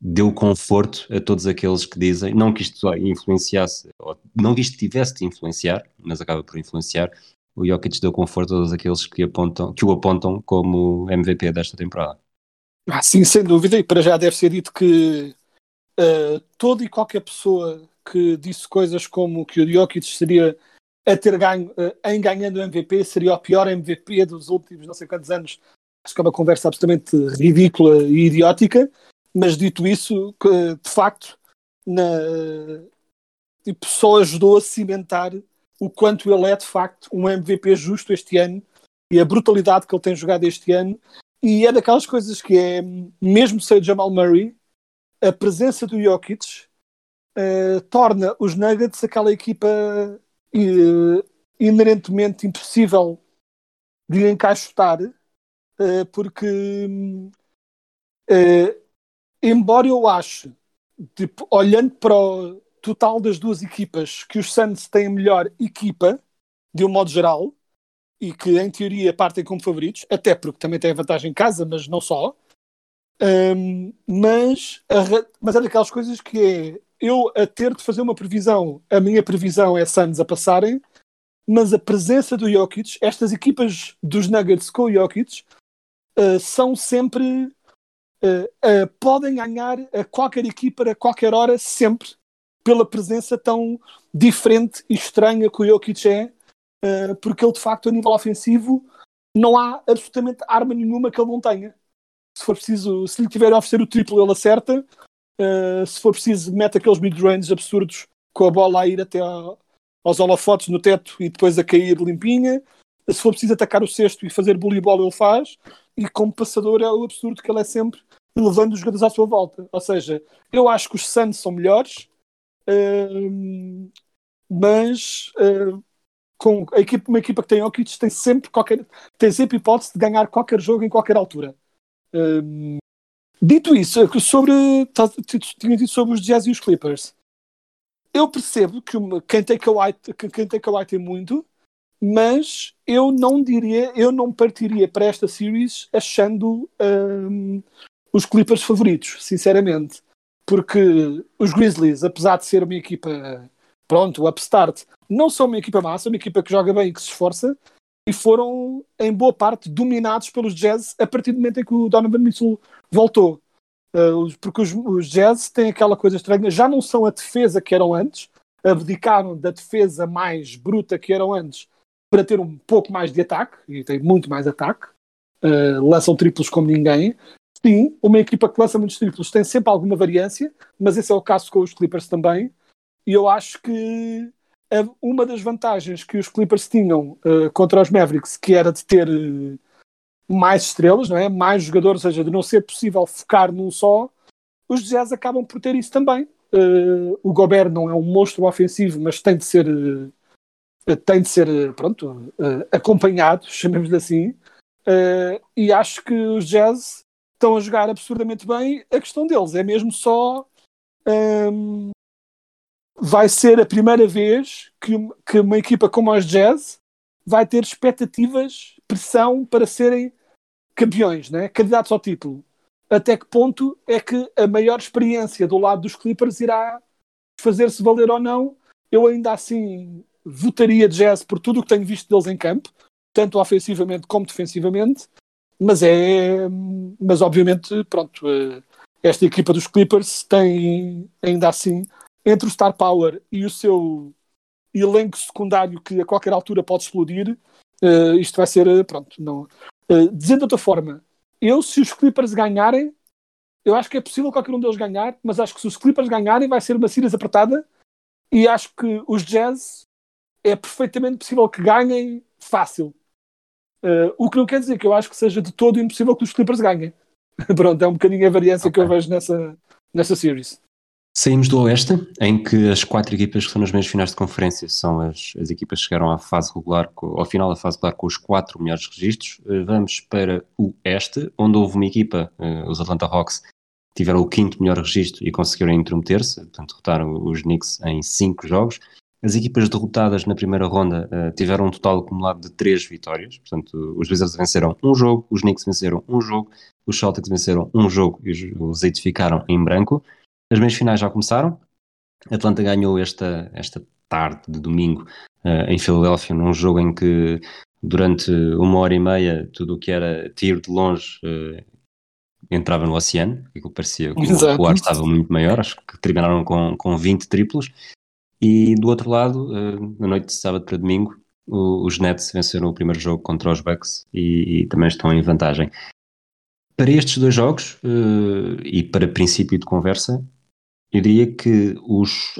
deu conforto a todos aqueles que dizem, não que isto influenciasse, não que isto tivesse de influenciar, mas acaba por influenciar, o Jokic deu conforto a todos aqueles que, apontam, que o apontam como MVP desta temporada. Ah, sim, sem dúvida, e para já deve ser dito que uh, toda e qualquer pessoa que disse coisas como que o Jokic seria a ter ganho, eh, em ganhando o MVP, seria o pior MVP dos últimos não sei quantos anos. Acho que é uma conversa absolutamente ridícula e idiótica, mas dito isso, de facto, na, tipo, só ajudou a cimentar o quanto ele é de facto um MVP justo este ano e a brutalidade que ele tem jogado este ano. E é daquelas coisas que é, mesmo sem Jamal Murray, a presença do Jokic uh, torna os Nuggets aquela equipa uh, inerentemente impossível de encaixotar, uh, porque, uh, embora eu ache, tipo, olhando para o total das duas equipas, que os Suns têm a melhor equipa, de um modo geral, e que em teoria partem como favoritos, até porque também têm vantagem em casa, mas não só. Um, mas, a, mas é daquelas coisas que é eu a ter de fazer uma previsão, a minha previsão é Suns a passarem, mas a presença do Jokic, estas equipas dos Nuggets com o Jokic, uh, são sempre. Uh, uh, podem ganhar a qualquer equipa, a qualquer hora, sempre, pela presença tão diferente e estranha que o Jokic é, porque ele, de facto, a nível ofensivo, não há absolutamente arma nenhuma que ele não tenha. Se for preciso, se lhe tiver a oferecer o triplo, ele acerta. Uh, se for preciso, mete aqueles mid-range absurdos com a bola a ir até a, aos holofotes no teto e depois a cair limpinha. Se for preciso atacar o cesto e fazer voleibol, ele faz. E como passador é o absurdo que ele é sempre levando os jogadores à sua volta. Ou seja, eu acho que os Suns são melhores, uh, mas uh, com a equipa, uma equipa que tem Jokic tem sempre, qualquer, tem sempre hipótese de ganhar qualquer jogo em qualquer altura. Uh, Dito isso, sobre, tá, tinha dito sobre os Jazz e os Clippers. Eu percebo que quem tem Kawhi, quem tem Kawhi tem muito, mas eu não diria, eu não partiria para esta series achando um, os Clippers favoritos, sinceramente. Porque os Grizzlies, apesar de ser uma equipa, pronto, upstart, não são uma equipa massa, uma equipa que joga bem e que se esforça, e foram, em boa parte, dominados pelos Jazz a partir do momento em que o Donovan Mitchell voltou. Uh, porque os, os, Jazz têm aquela coisa estranha, já não são a defesa que eram antes, abdicaram da defesa mais bruta que eram antes para ter um pouco mais de ataque, e tem muito mais ataque, uh, lançam triplos como ninguém. Sim, uma equipa que lança muitos triplos tem sempre alguma variância, mas esse é o caso com os Clippers também, e eu acho que uma das vantagens que os Clippers tinham uh, contra os Mavericks, que era de ter uh, mais estrelas, não é? mais jogadores, ou seja, de não ser possível focar num só, os Jazz acabam por ter isso também. Uh, o Gobert não é um monstro ofensivo, mas tem de ser, tem de ser pronto, acompanhado, chamemos-lhe assim. e acho que os Jazz estão a jogar absurdamente bem. A questão deles é mesmo só um, vai ser a primeira vez que, que uma equipa como os Jazz vai ter expectativas, pressão para serem campeões, né? candidatos ao título. Até que ponto é que a maior experiência do lado dos Clippers irá fazer-se valer ou não? Eu ainda assim votaria Jazz por tudo o que tenho visto deles em campo. tanto ofensivamente como defensivamente, mas é, mas obviamente, pronto, eh, esta equipa dos Clippers tem ainda assim entre o Star Power e o seu elenco secundário que a qualquer altura pode explodir, uh, isto vai ser, eh, pronto, não. Uh, dizendo de outra forma, eu, se os Clippers ganharem, eu acho que é possível qualquer um deles ganhar, mas acho que se os Clippers ganharem, vai ser uma series apertada e acho que os Jazz é perfeitamente possível que ganhem fácil. Uh, o que não quer dizer que eu acho que seja de todo impossível que os Clippers ganhem. Pronto, é um bocadinho a variância okay. que eu vejo nessa, nessa series. Saímos do Oeste, em que as quatro equipas que estão nas meias finais de conferência são as, as equipas que chegaram à fase regular, ao final da fase regular com os quatro melhores registros. Eh, vamos para o Este, onde houve uma equipa, eh, os Atlanta Hawks, tiveram o quinto melhor registro e conseguiram intrometer-se, portanto derrotaram os Knicks em cinco jogos. As equipas derrotadas na primeira ronda uh, tiveram um total acumulado de três vitórias, portanto os Wizards venceram um jogo, os Knicks venceram um jogo, os Celtics venceram um jogo e os, os ficaram em branco. As meias finais já começaram. Atlanta ganhou esta, esta tarde de domingo uh, em Filadélfia, num jogo em que durante uma hora e meia tudo o que era tiro de longe uh, entrava no oceano, que parecia que o ar estava muito maior, acho que terminaram com, com 20 triplos. E do outro lado, uh, na noite de sábado para domingo, o, os Nets venceram o primeiro jogo contra os Bucks e, e também estão em vantagem. Para estes dois jogos, e para princípio de conversa, eu diria que os,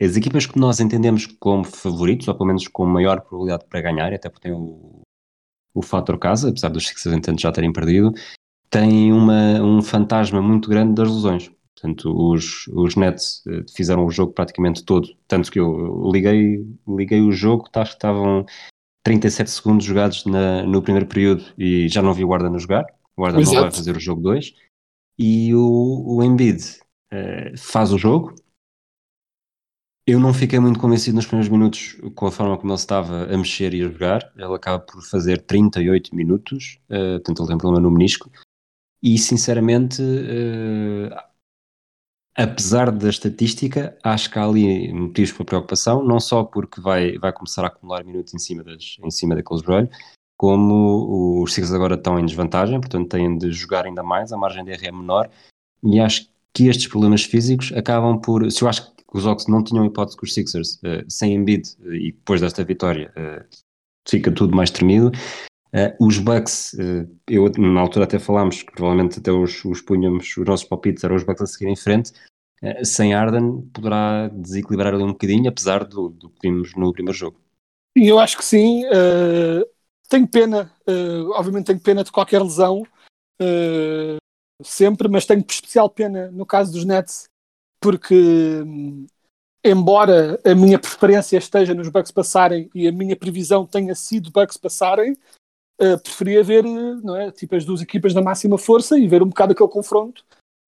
as equipas que nós entendemos como favoritos, ou pelo menos com maior probabilidade para ganhar, até porque tem o, o fator casa, apesar dos Sixers entanto já terem perdido, têm uma, um fantasma muito grande das lesões. Portanto, os, os Nets eh, fizeram o jogo praticamente todo, tanto que eu liguei, liguei o jogo, tá, estavam 37 segundos jogados na, no primeiro período e já não vi o Guarda a jogar, o Guarda não vai fazer o jogo 2, e o, o Embiid uh, faz o jogo. Eu não fiquei muito convencido nos primeiros minutos com a forma como ele estava a mexer e a jogar. Ele acaba por fazer 38 minutos, uh, portanto ele tem problema no menisco. E sinceramente, uh, apesar da estatística, acho que há ali motivos para preocupação, não só porque vai, vai começar a acumular minutos em cima, das, em cima daquele joelho, como os Sixers agora estão em desvantagem, portanto têm de jogar ainda mais, a margem de erro é menor, e acho que estes problemas físicos acabam por. Se eu acho que os Hawks não tinham hipótese com os Sixers uh, sem Embiid uh, e depois desta vitória uh, fica tudo mais tremido. os Bucks, eu na altura até falámos que provavelmente até os, os punhamos, os nossos palpites eram os Bucks a seguir em frente. sem Arden poderá desequilibrar ali um bocadinho, apesar do, do que vimos no primeiro jogo. Eu acho que sim. tenho pena, obviamente tenho pena de qualquer lesão. Uh, sempre, mas tenho especial pena no caso dos Nets, porque embora a minha preferência esteja nos Bucks passarem e a minha previsão tenha sido Bucks passarem, uh, preferia ver não é, tipo, as duas equipas da máxima força e ver um bocado aquele confronto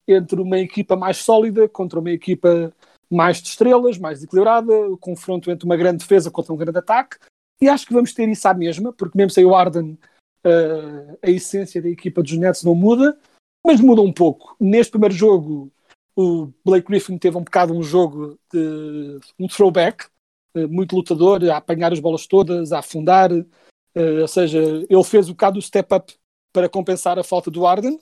entre uma equipa mais sólida contra uma equipa mais de estrelas, mais equilibrada, o confronto entre uma grande defesa contra um grande ataque. E acho que vamos ter isso à mesma, porque mesmo sem o Arden, uh, a essência da equipa dos Nets não muda mas muda um pouco. Neste primeiro jogo, o Blake Griffin teve um bocado um jogo de um throwback, eh, muito lutador, a apanhar as bolas todas, a afundar, eh, ou seja, ele fez um bocado o step up para compensar a falta do Arden.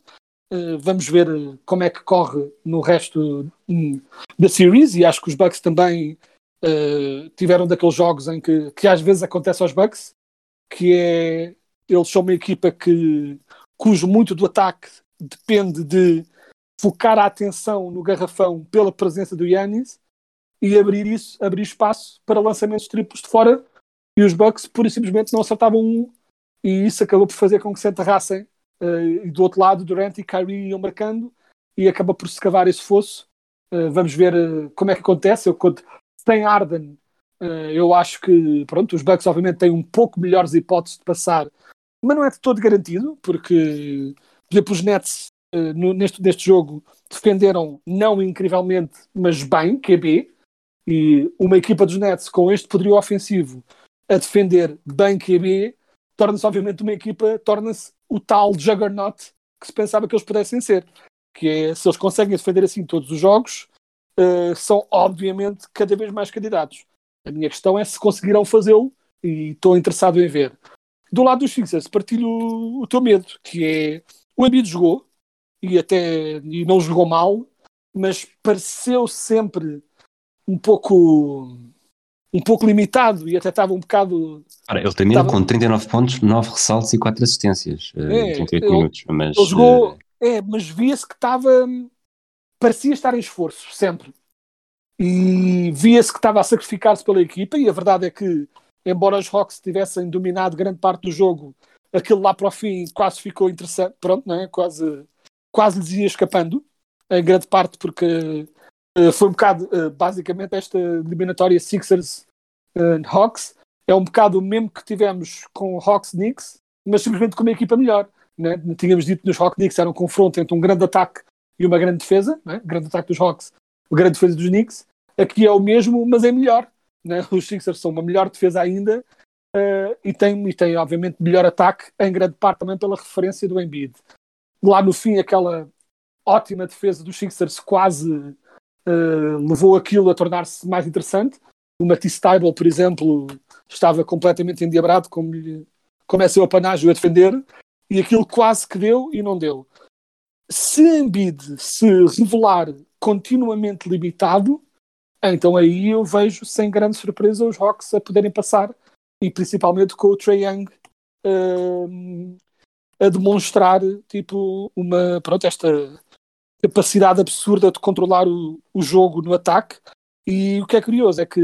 Eh, vamos ver como é que corre no resto hum, da series e acho que os Bucks também tiveram daqueles jogos em que, que às vezes acontece aos Bucks, que é eles são uma equipa que cujo muito do ataque depende de focar a atenção no garrafão pela presença do Yannis e abrir isso, abrir espaço para lançamentos triplos de fora e os Bucks pura e simplesmente não acertavam um. E isso acabou por fazer com que se enterrassem uh, e do outro lado Durant e Kyrie iam marcando e acaba por se cavar esse fosso. Uh, vamos ver uh, como é que acontece. Eu, sem Arden eu acho que pronto, os Bucks obviamente têm um pouco melhores hipóteses de passar mas não é de todo garantido porque por exemplo, os Nets uh, no, neste, jogo defenderam não incrivelmente, mas bem, QB, e uma equipa dos Nets com este poderio ofensivo a defender bem QB torna-se obviamente uma equipa, torna-se o tal juggernaut que se pensava que eles pudessem ser. Que é, se eles conseguem defender assim todos os jogos, uh, são obviamente cada vez mais candidatos. A minha questão é se conseguirão fazê-lo e estou interessado em ver. Do lado dos Sixers, partilho o teu medo, que é o Embiid jogou e até e não jogou mal, mas pareceu sempre um pouco um pouco limitado e até estava um bocado. Ora, ele termina Estava- com 39 pontos, 9 ressaltos e 4 assistências eh, É, em 38 ele- minutos. Mas, Ele jogou, eh, é, mas via-se que estava. parecia estar em esforço, sempre. E via-se que estava a sacrificar-se pela equipa, e a verdade é que, embora os Hawks tivessem dominado grande parte do jogo, aquele lá para o fim quase ficou interessante, pronto, não é? Quase, quase lhes ia escapando, em grande parte porque eh, foi um bocado, eh, basicamente, esta eliminatória Sixers eh, Hawks é um bocado o mesmo que tivemos com Hawks Knicks, mas simplesmente com uma equipa melhor. Né? Tínhamos dito nos Hawks Knicks era um confronto entre um grande ataque e uma grande defesa, né? grande ataque dos Hawks, grande defesa dos Knicks. Aqui é o mesmo, mas é melhor. Né? Os Sixers são uma melhor defesa ainda eh, e, tem, e tem, obviamente, melhor ataque, em grande parte também pela referência do Embiid. Lá no fim, aquela ótima defesa dos Sixers quase eh, levou aquilo a tornar-se mais interessante. O Matisse Tybal, por exemplo, estava completamente endiabrado, como, lhe- como é seu apanágio a defender, e aquilo quase que deu e não deu. Se Embiid se revelar continuamente limitado, então aí eu vejo sem grande surpresa os Hawks a poderem passar, e principalmente com o Trae Young hum, a demonstrar tipo uma pronto, esta capacidade absurda de controlar o, o jogo no ataque. E o que é curioso é que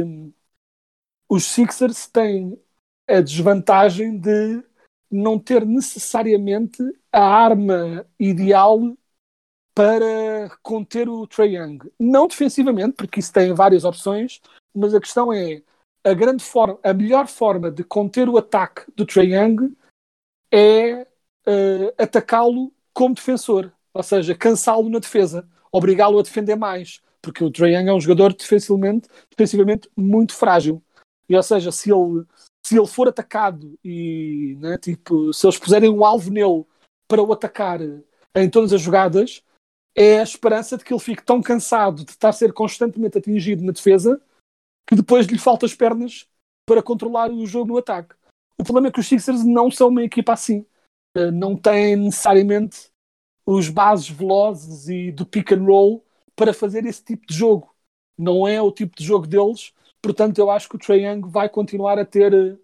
os Sixers têm a desvantagem de não ter necessariamente a arma ideal para conter o Trae Young. Não defensivamente, porque isso tem várias opções, mas a questão é a grande forma, a melhor forma de conter o ataque do Trae Young é eh, atacá-lo como defensor, ou seja, cansá-lo na defesa, obrigá-lo a defender mais, porque o Trae Young é um jogador defensivamente, defensivamente muito frágil. E ou seja, se ele se ele for atacado e né, tipo, se eles puserem um alvo nele para o atacar em todas as jogadas, é a esperança de que ele fique tão cansado de estar a ser constantemente atingido na defesa que depois lhe faltam as pernas para controlar o jogo no ataque. O problema é que os Sixers não são uma equipa assim. Eh, Não têm necessariamente os bases velozes e do pick and roll para fazer esse tipo de jogo. Não é o tipo de jogo deles. Portanto, eu acho que o Trae Young vai continuar a ter eh,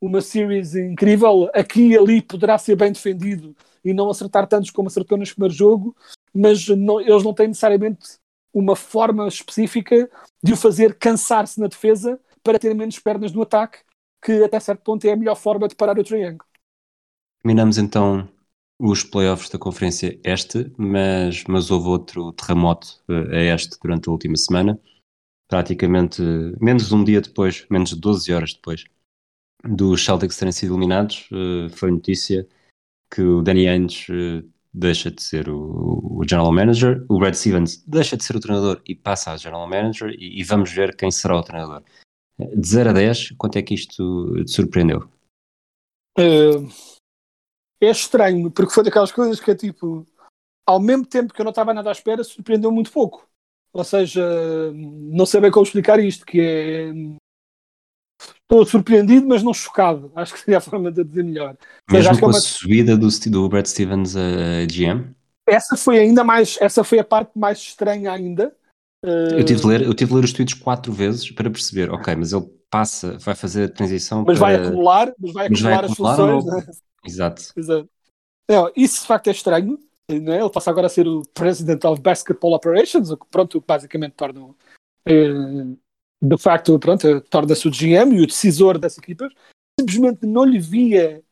uma series incrível. Aqui e ali poderá ser bem defendido e não acertar tantos como acertou neste primeiro jogo, mas não- eles não têm necessariamente uma forma específica de o fazer cansar-se na defesa para ter menos pernas no ataque, que até certo ponto é a melhor forma de parar o Young. Terminamos então os playoffs da Conferência Este, mas, mas houve outro terremoto eh, a este durante a última semana. Praticamente menos de um dia depois, menos de 12 horas depois dos Celtics terem sido eliminados, eh, foi notícia que o Danny Ainge eh, deixa de ser o, o General Manager, o Brad Stevens deixa de ser o treinador e passa a General Manager e, e vamos ver quem será o treinador. De 0 a 10, quanto é que isto te surpreendeu? Eh, é estranho, porque foi daquelas coisas que é tipo, ao mesmo tempo que eu não estava nada à espera, surpreendeu muito pouco. Ou seja, não sei bem como explicar isto, que é. Estou surpreendido, mas não chocado. Acho que seria a forma de dizer melhor. Seja, Mesmo que com é a uma- subida do, do Brad Stevens a GM? Essa foi ainda mais, essa foi a parte mais estranha ainda. Eh, Eu tive, de ler, eu tive de ler os tweets quatro vezes para perceber, ok, mas ele passa, vai fazer a transição mas vai para... acumular, mas vai mas vai acumular as acumular funções. ou- né? Exato. Exato. Não, isso de facto é estranho. Né? Ele passa agora a ser o President of Basketball Operations, o que pronto, basicamente torna eh, de facto pronto, torna-se o GM e o decisor das equipas. Simplesmente não lhe via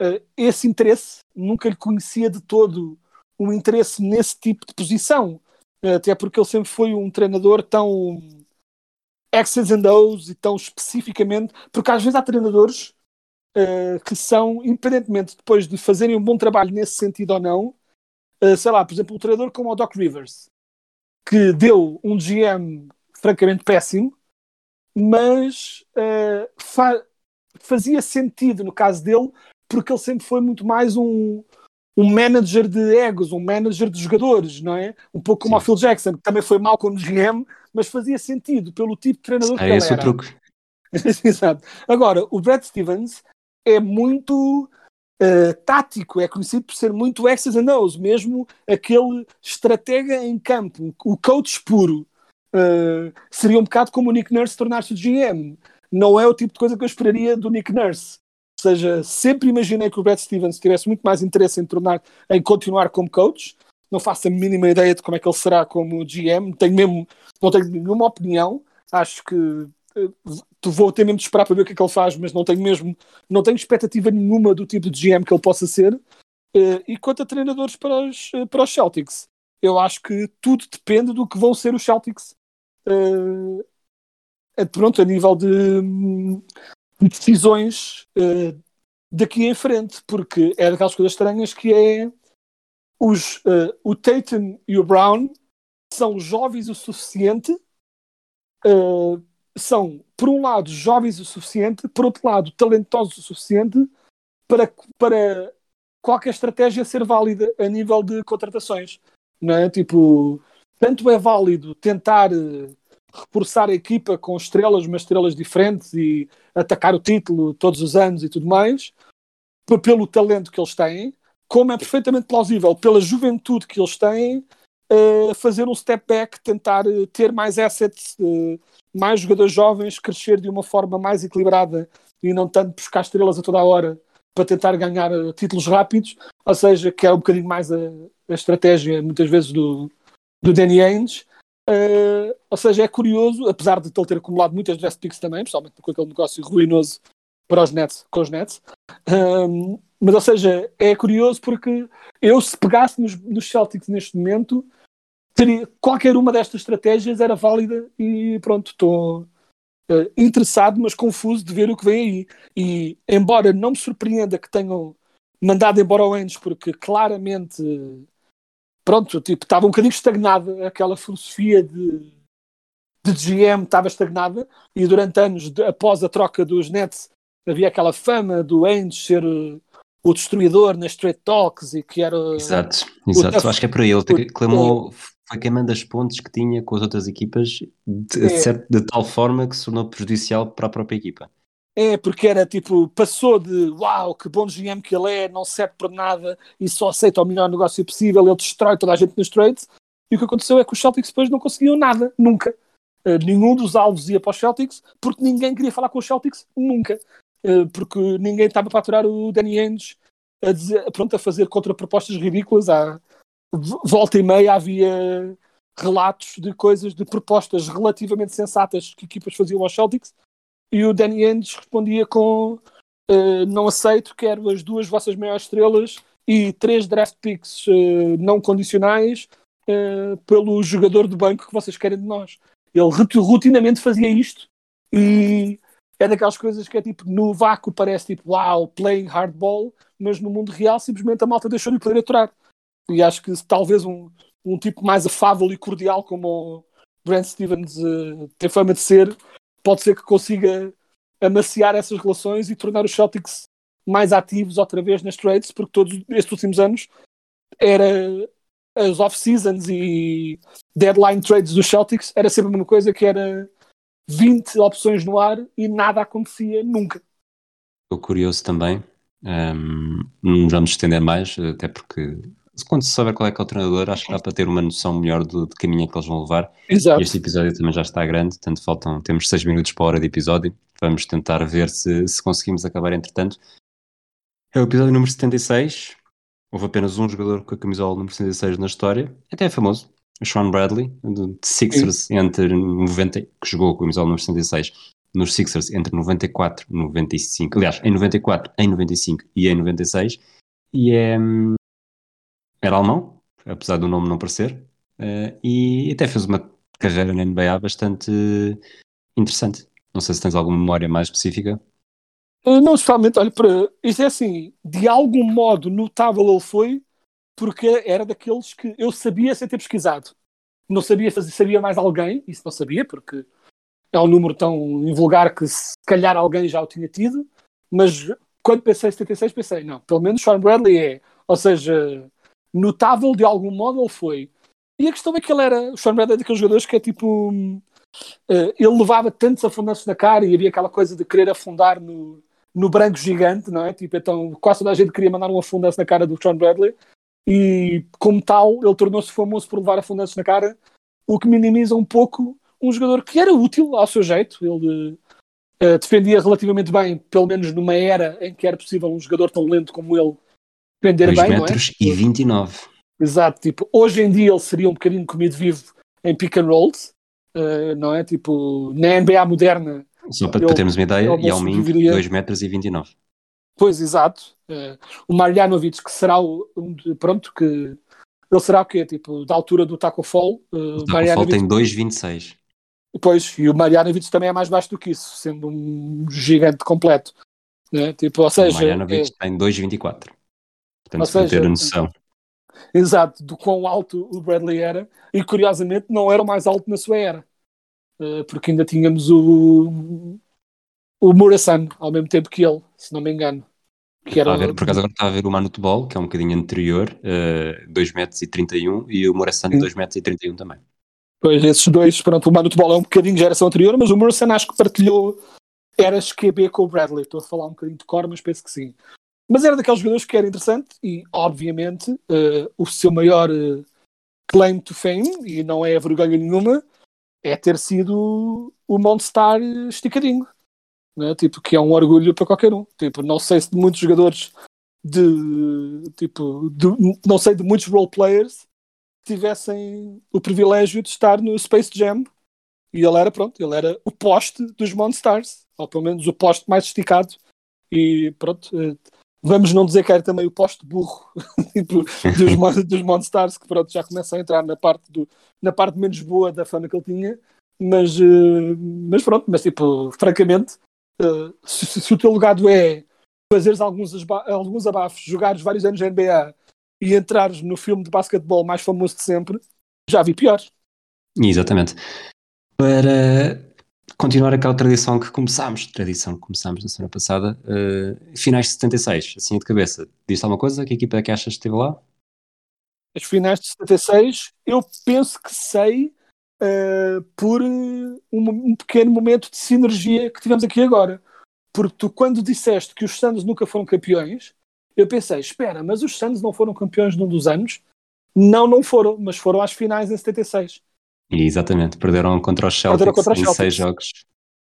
eh, esse interesse, nunca lhe conhecia de todo um interesse nesse tipo de posição. Eh, Até porque ele sempre foi um treinador tão X's and O's e tão especificamente, porque às vezes há treinadores uh, que são, independentemente depois de fazerem um bom trabalho nesse sentido ou não, uh, sei lá, por exemplo, um treinador como o Doc Rivers, que deu um GM francamente péssimo, mas uh, fa- fazia sentido no caso dele, porque ele sempre foi muito mais um, um manager de egos, um manager de jogadores, não é? Um pouco como Sim. o Phil Jackson, que também foi mau como GM, mas fazia sentido pelo tipo de treinador que É ele esse o era. truque. Exato. Agora, o Brad Stevens é muito uh, tático, é conhecido por ser muito X's and O's, mesmo aquele estratega em campo, o coach puro. Uh, seria um bocado como o Nick Nurse tornar-se GM. Não é o tipo de coisa que eu esperaria do Nick Nurse. Ou seja, sempre imaginei que o Brad Stevens tivesse muito mais interesse em tornar, em continuar como coach. Não faço a mínima ideia de como é que ele será como GM. Tenho mesmo, não tenho nenhuma opinião. Acho que uh, vou ter mesmo de esperar para ver o que é que ele faz, mas não tenho mesmo, não tenho expectativa nenhuma do tipo de GM que ele possa ser. Uh, e quanto a treinadores para os, para os Celtics, eu acho que tudo depende do que vão ser os Celtics. Uh, pronto, a nível de, de decisões daqui em frente, porque é daquelas coisas estranhas que é os, o Tatum e o Brown são jovens o suficiente uh, são, por um lado, jovens o suficiente, por outro lado, talentosos o suficiente para, para qualquer estratégia ser válida a nível de contratações. Não é? Tipo, tanto é válido tentar eh, reforçar a equipa com estrelas, mas estrelas diferentes e atacar o título todos os anos e tudo mais, pelo talento que eles têm, como é perfeitamente plausível pela juventude que eles têm, uh, fazer um step back, tentar uh, ter mais assets, uh, mais jogadores jovens, crescer de uma forma mais equilibrada e não tanto buscar estrelas a toda a hora para tentar ganhar títulos rápidos, ou seja, que é um bocadinho mais a, a estratégia, muitas vezes, do, do Danny Ainge. Uh, ou seja, é curioso, apesar de ele ter acumulado muitas draft picks também, principalmente com aquele negócio ruinoso para os Nets, com os Nets. Um, mas, ou seja, é curioso porque eu, se pegasse nos, nos Celtics neste momento, teria, qualquer uma destas estratégias era válida e pronto, estou uh, interessado, mas confuso de ver o que vem aí. E embora não me surpreenda que tenham mandado embora o Endes, porque claramente pronto, tipo, estava um bocadinho estagnada aquela filosofia de, de GM estava estagnada e durante anos de, após a troca dos Nets havia aquela fama do Ainge ser o destruidor nas straight talks e que era exato, exato. acho que é por aí ele clamou foi queimando as pontes que tinha com as outras equipas de, é. certo, de tal forma que se tornou prejudicial para a própria equipa. É, porque era tipo, passou de uau, que bom GM que ele é, não serve por nada e só aceita o melhor negócio possível, ele destrói toda a gente nos trades. E o que aconteceu é que os Celtics depois não conseguiam nada, nunca. Uh, nenhum dos alvos ia para os Celtics, porque ninguém queria falar com os Celtics, nunca. Uh, porque ninguém estava para aturar o Danny Ainge a, dizer, pronto, a fazer contrapropostas ridículas. À, volta e meia havia relatos de coisas, de propostas relativamente sensatas que equipas faziam aos Celtics, e o Danny Ainge respondia com uh, não aceito, quero as duas vossas maiores estrelas e três draft picks uh, não condicionais uh, pelo jogador do banco que vocês querem de nós. Ele rotinamente fazia isto e é daquelas coisas que é tipo, no vácuo parece tipo, wow, playing hardball, mas no mundo real simplesmente a malta deixou de poder aturar. E acho que talvez um, um tipo mais afável e cordial como o Brent Stevens uh, tem fama de ser, pode ser que consiga amaciar essas relações e tornar os Celtics mais ativos outra vez nas trades, porque todos estes últimos anos era as off-seasons e deadline trades dos Celtics era sempre a mesma coisa que era 20 opções no ar e nada acontecia nunca. Estou curioso também, um, não vamos estender mais, até porque quando se souber qual é que é o treinador, acho que dá para ter uma noção melhor do, de caminho que eles vão levar. Exato. Este episódio também já está grande, portanto faltam, temos 6 minutos para a hora de episódio. Vamos tentar ver se, se conseguimos acabar entretanto. É o episódio número 76. Houve apenas um jogador com a camisola número 76 na história. Até é famoso. O Sean Bradley, de Sixers, entre 90, que jogou com a camisola número 76 nos Sixers entre 94 e 95. Aliás, em 94, em 95 e em 96. E é, hum, era alemão, apesar do nome não parecer, uh, e até fez uma carreira na NBA bastante interessante. Não sei se tens alguma memória mais específica. Uh, não, especialmente, olha, para, isto é assim, de algum modo notável ele foi, porque era daqueles que eu sabia sem ter pesquisado. Não sabia fazer, sabia mais alguém, isso não sabia, porque é um número tão invulgar que se calhar alguém já o tinha tido, mas quando pensei em 76, pensei, não, pelo menos Sean Bradley é, ou seja, notável de algum modo ele foi. E a questão é que ele era, o Sean Bradley é daqueles jogadores que é tipo, uh, ele levava tantos afundanços na cara e havia aquela coisa de querer afundar no, no branco gigante, não é? Tipo, então quase toda a gente queria mandar um afundanço na cara do Sean Bradley e, como tal, ele tornou-se famoso por levar afundanços na cara, o que minimiza um pouco um jogador que era útil ao seu jeito. Ele uh, defendia relativamente bem, pelo menos numa era em que era possível um jogador tão lento como ele defender 2 bem, metros não é? e 29. Exato, tipo, hoje em dia ele seria um bocadinho comido vivo em pick and rolls, uh, não é? Tipo, na NBA moderna, Só para, Ele- para termos uma ideia, Yao Ming, sobreviveria. 2 metros e 29. pois exato. Uh, o Marjanovic, que será o, um pronto, que ele será o quê? Tipo, da altura do Taco Fall. Uh, O Taco Fall tem 2,26. Pois, e o Marjanovic também é mais baixo do que isso, sendo um gigante completo. Né? Tipo, ou O seja, Marjanovic tem 2,24. Portanto, para ter noção. é, exato, do quão alto o Bradley era, e curiosamente não era o mais alto na sua era, Uh, porque ainda tínhamos o, o Murasan ao mesmo tempo que ele, se não me engano. Que era, a ver, por acaso agora está a ver o Manu Ball, que é um bocadinho anterior, uh, 2 metros e 31, e o Morassano Sim. 2 metros e 31 também. Pois, esses dois, pronto, o Manu Ball é um bocadinho de geração anterior, mas o Murasan acho que partilhou eras QB com o Bradley. Estou a falar um bocadinho de cor, mas penso que sim. Mas era daqueles jogadores que era interessante e, obviamente, eh, o seu maior eh, claim to fame, e não é vergonha nenhuma, é ter sido o Monster esticadinho. Né? Tipo, que é um orgulho para qualquer um. Tipo, não sei se de muitos jogadores de tipo, de- não sei de muitos role players tivessem o privilégio de estar no Space Jam e ele era, pronto, ele era o poste dos Monstars, ou pelo menos o poste mais esticado e pronto, eh, vamos não dizer que era também o poste burro tipo, dos, dos Monstars, que pronto, já começa a entrar na parte, do, na parte menos boa da fama que ele tinha, mas, eh, mas pronto, mas tipo, francamente, eh, se, se o teu legado é fazeres alguns, alguns abafos, jogares vários anos na NBA e entrares no filme de basquetebol mais famoso de sempre, já vi piores. Exatamente. Para continuar aquela tradição que começámos, tradição que começámos na semana passada, uh, finais de 76, assim de cabeça. Diz alguma coisa? Que equipa é que achas que esteve lá? As finais de 76, eu penso que sei eh, por eh, um, um pequeno momento de sinergia que tivemos aqui agora. Porque tu, quando disseste que os Suns nunca foram campeões, eu pensei, espera, mas os Suns não foram campeões num dos anos? Não, não foram, mas foram às finais em 76. E, exatamente, perderam contra os Perderam Celtics contra os em Celtics. seis jogos.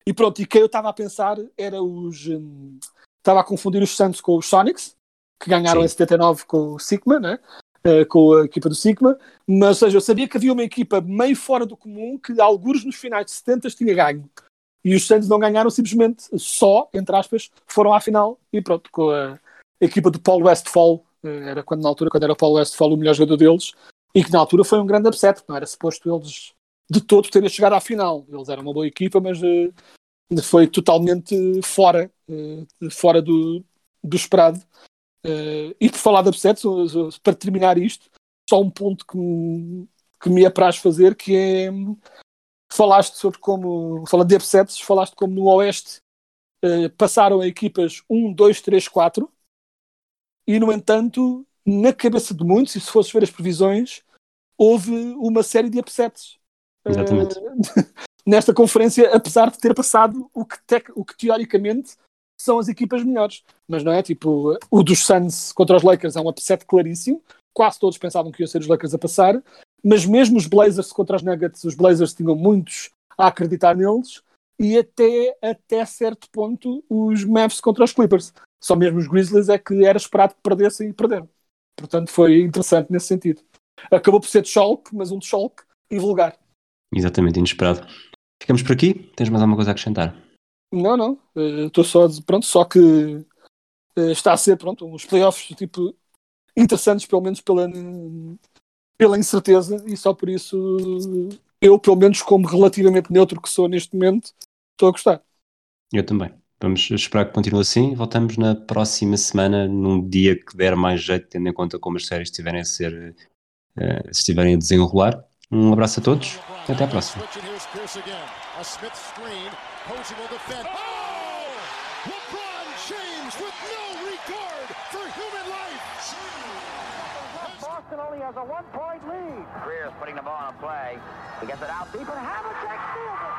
E pronto, e quem eu estava a pensar era os. hum, Estava a confundir os Suns com os Sonics, que ganharam Sim. em 79 com o Sigma, né? Eh, com a equipa do Sigma, mas ou seja, eu sabia que havia uma equipa meio fora do comum que, alguns nos finais de 70 tinha ganho. E os Suns não ganharam simplesmente só, entre aspas, foram à final e pronto, com a equipa do Paul Westphal, eh, era quando na altura, quando era o Paul Westphal o melhor jogador deles, e que na altura foi um grande upset, não era suposto eles de todo terem chegado à final. Eles eram uma boa equipa, mas eh, foi totalmente fora, eh, fora do, do esperado. Eh, e por falar de upsets, para terminar isto, só um ponto que, me- que me apraz fazer, que é falaste sobre como, falando de upsets, falaste como no Oeste passaram a equipas 1, 2, 3, 4 e no entanto, na cabeça de muitos, e se fosses ver as previsões, houve uma série de upsets. Eh, Exatamente. nesta conferência, apesar de ter passado o que, tec- o que teoricamente são as equipas melhores. Mas não é? Tipo, o dos Suns contra os Lakers é um upset claríssimo. Quase todos pensavam que iam ser os Lakers a passar. Mas mesmo os Blazers contra os Nuggets, os Blazers tinham muitos a acreditar neles. E até, até certo ponto, os Mavs contra os Clippers. Só mesmo os Grizzlies é que era esperado que perdessem e perderam. Portanto, foi interessante nesse sentido. Acabou por ser de choque, mas um de choque e vulgar. Exatamente, inesperado. Ficamos por aqui? Tens mais alguma coisa a acrescentar? Não, não. Eh, Estou só pronto, só que eh, está a ser, pronto, uns playoffs tipo interessantes, pelo menos pela, pela incerteza, e só por isso eu, pelo menos como relativamente neutro que sou neste momento, estou a gostar. Eu também. Vamos esperar que continue assim. Voltamos na próxima semana, num dia que der mais jeito, tendo em conta como as séries estiverem a ser, se estiverem a desenrolar. Um abraço a todos e até próxima. A only has a one-point lead. Greer's putting the ball on a play. He gets it out deep and Havlicek steals it.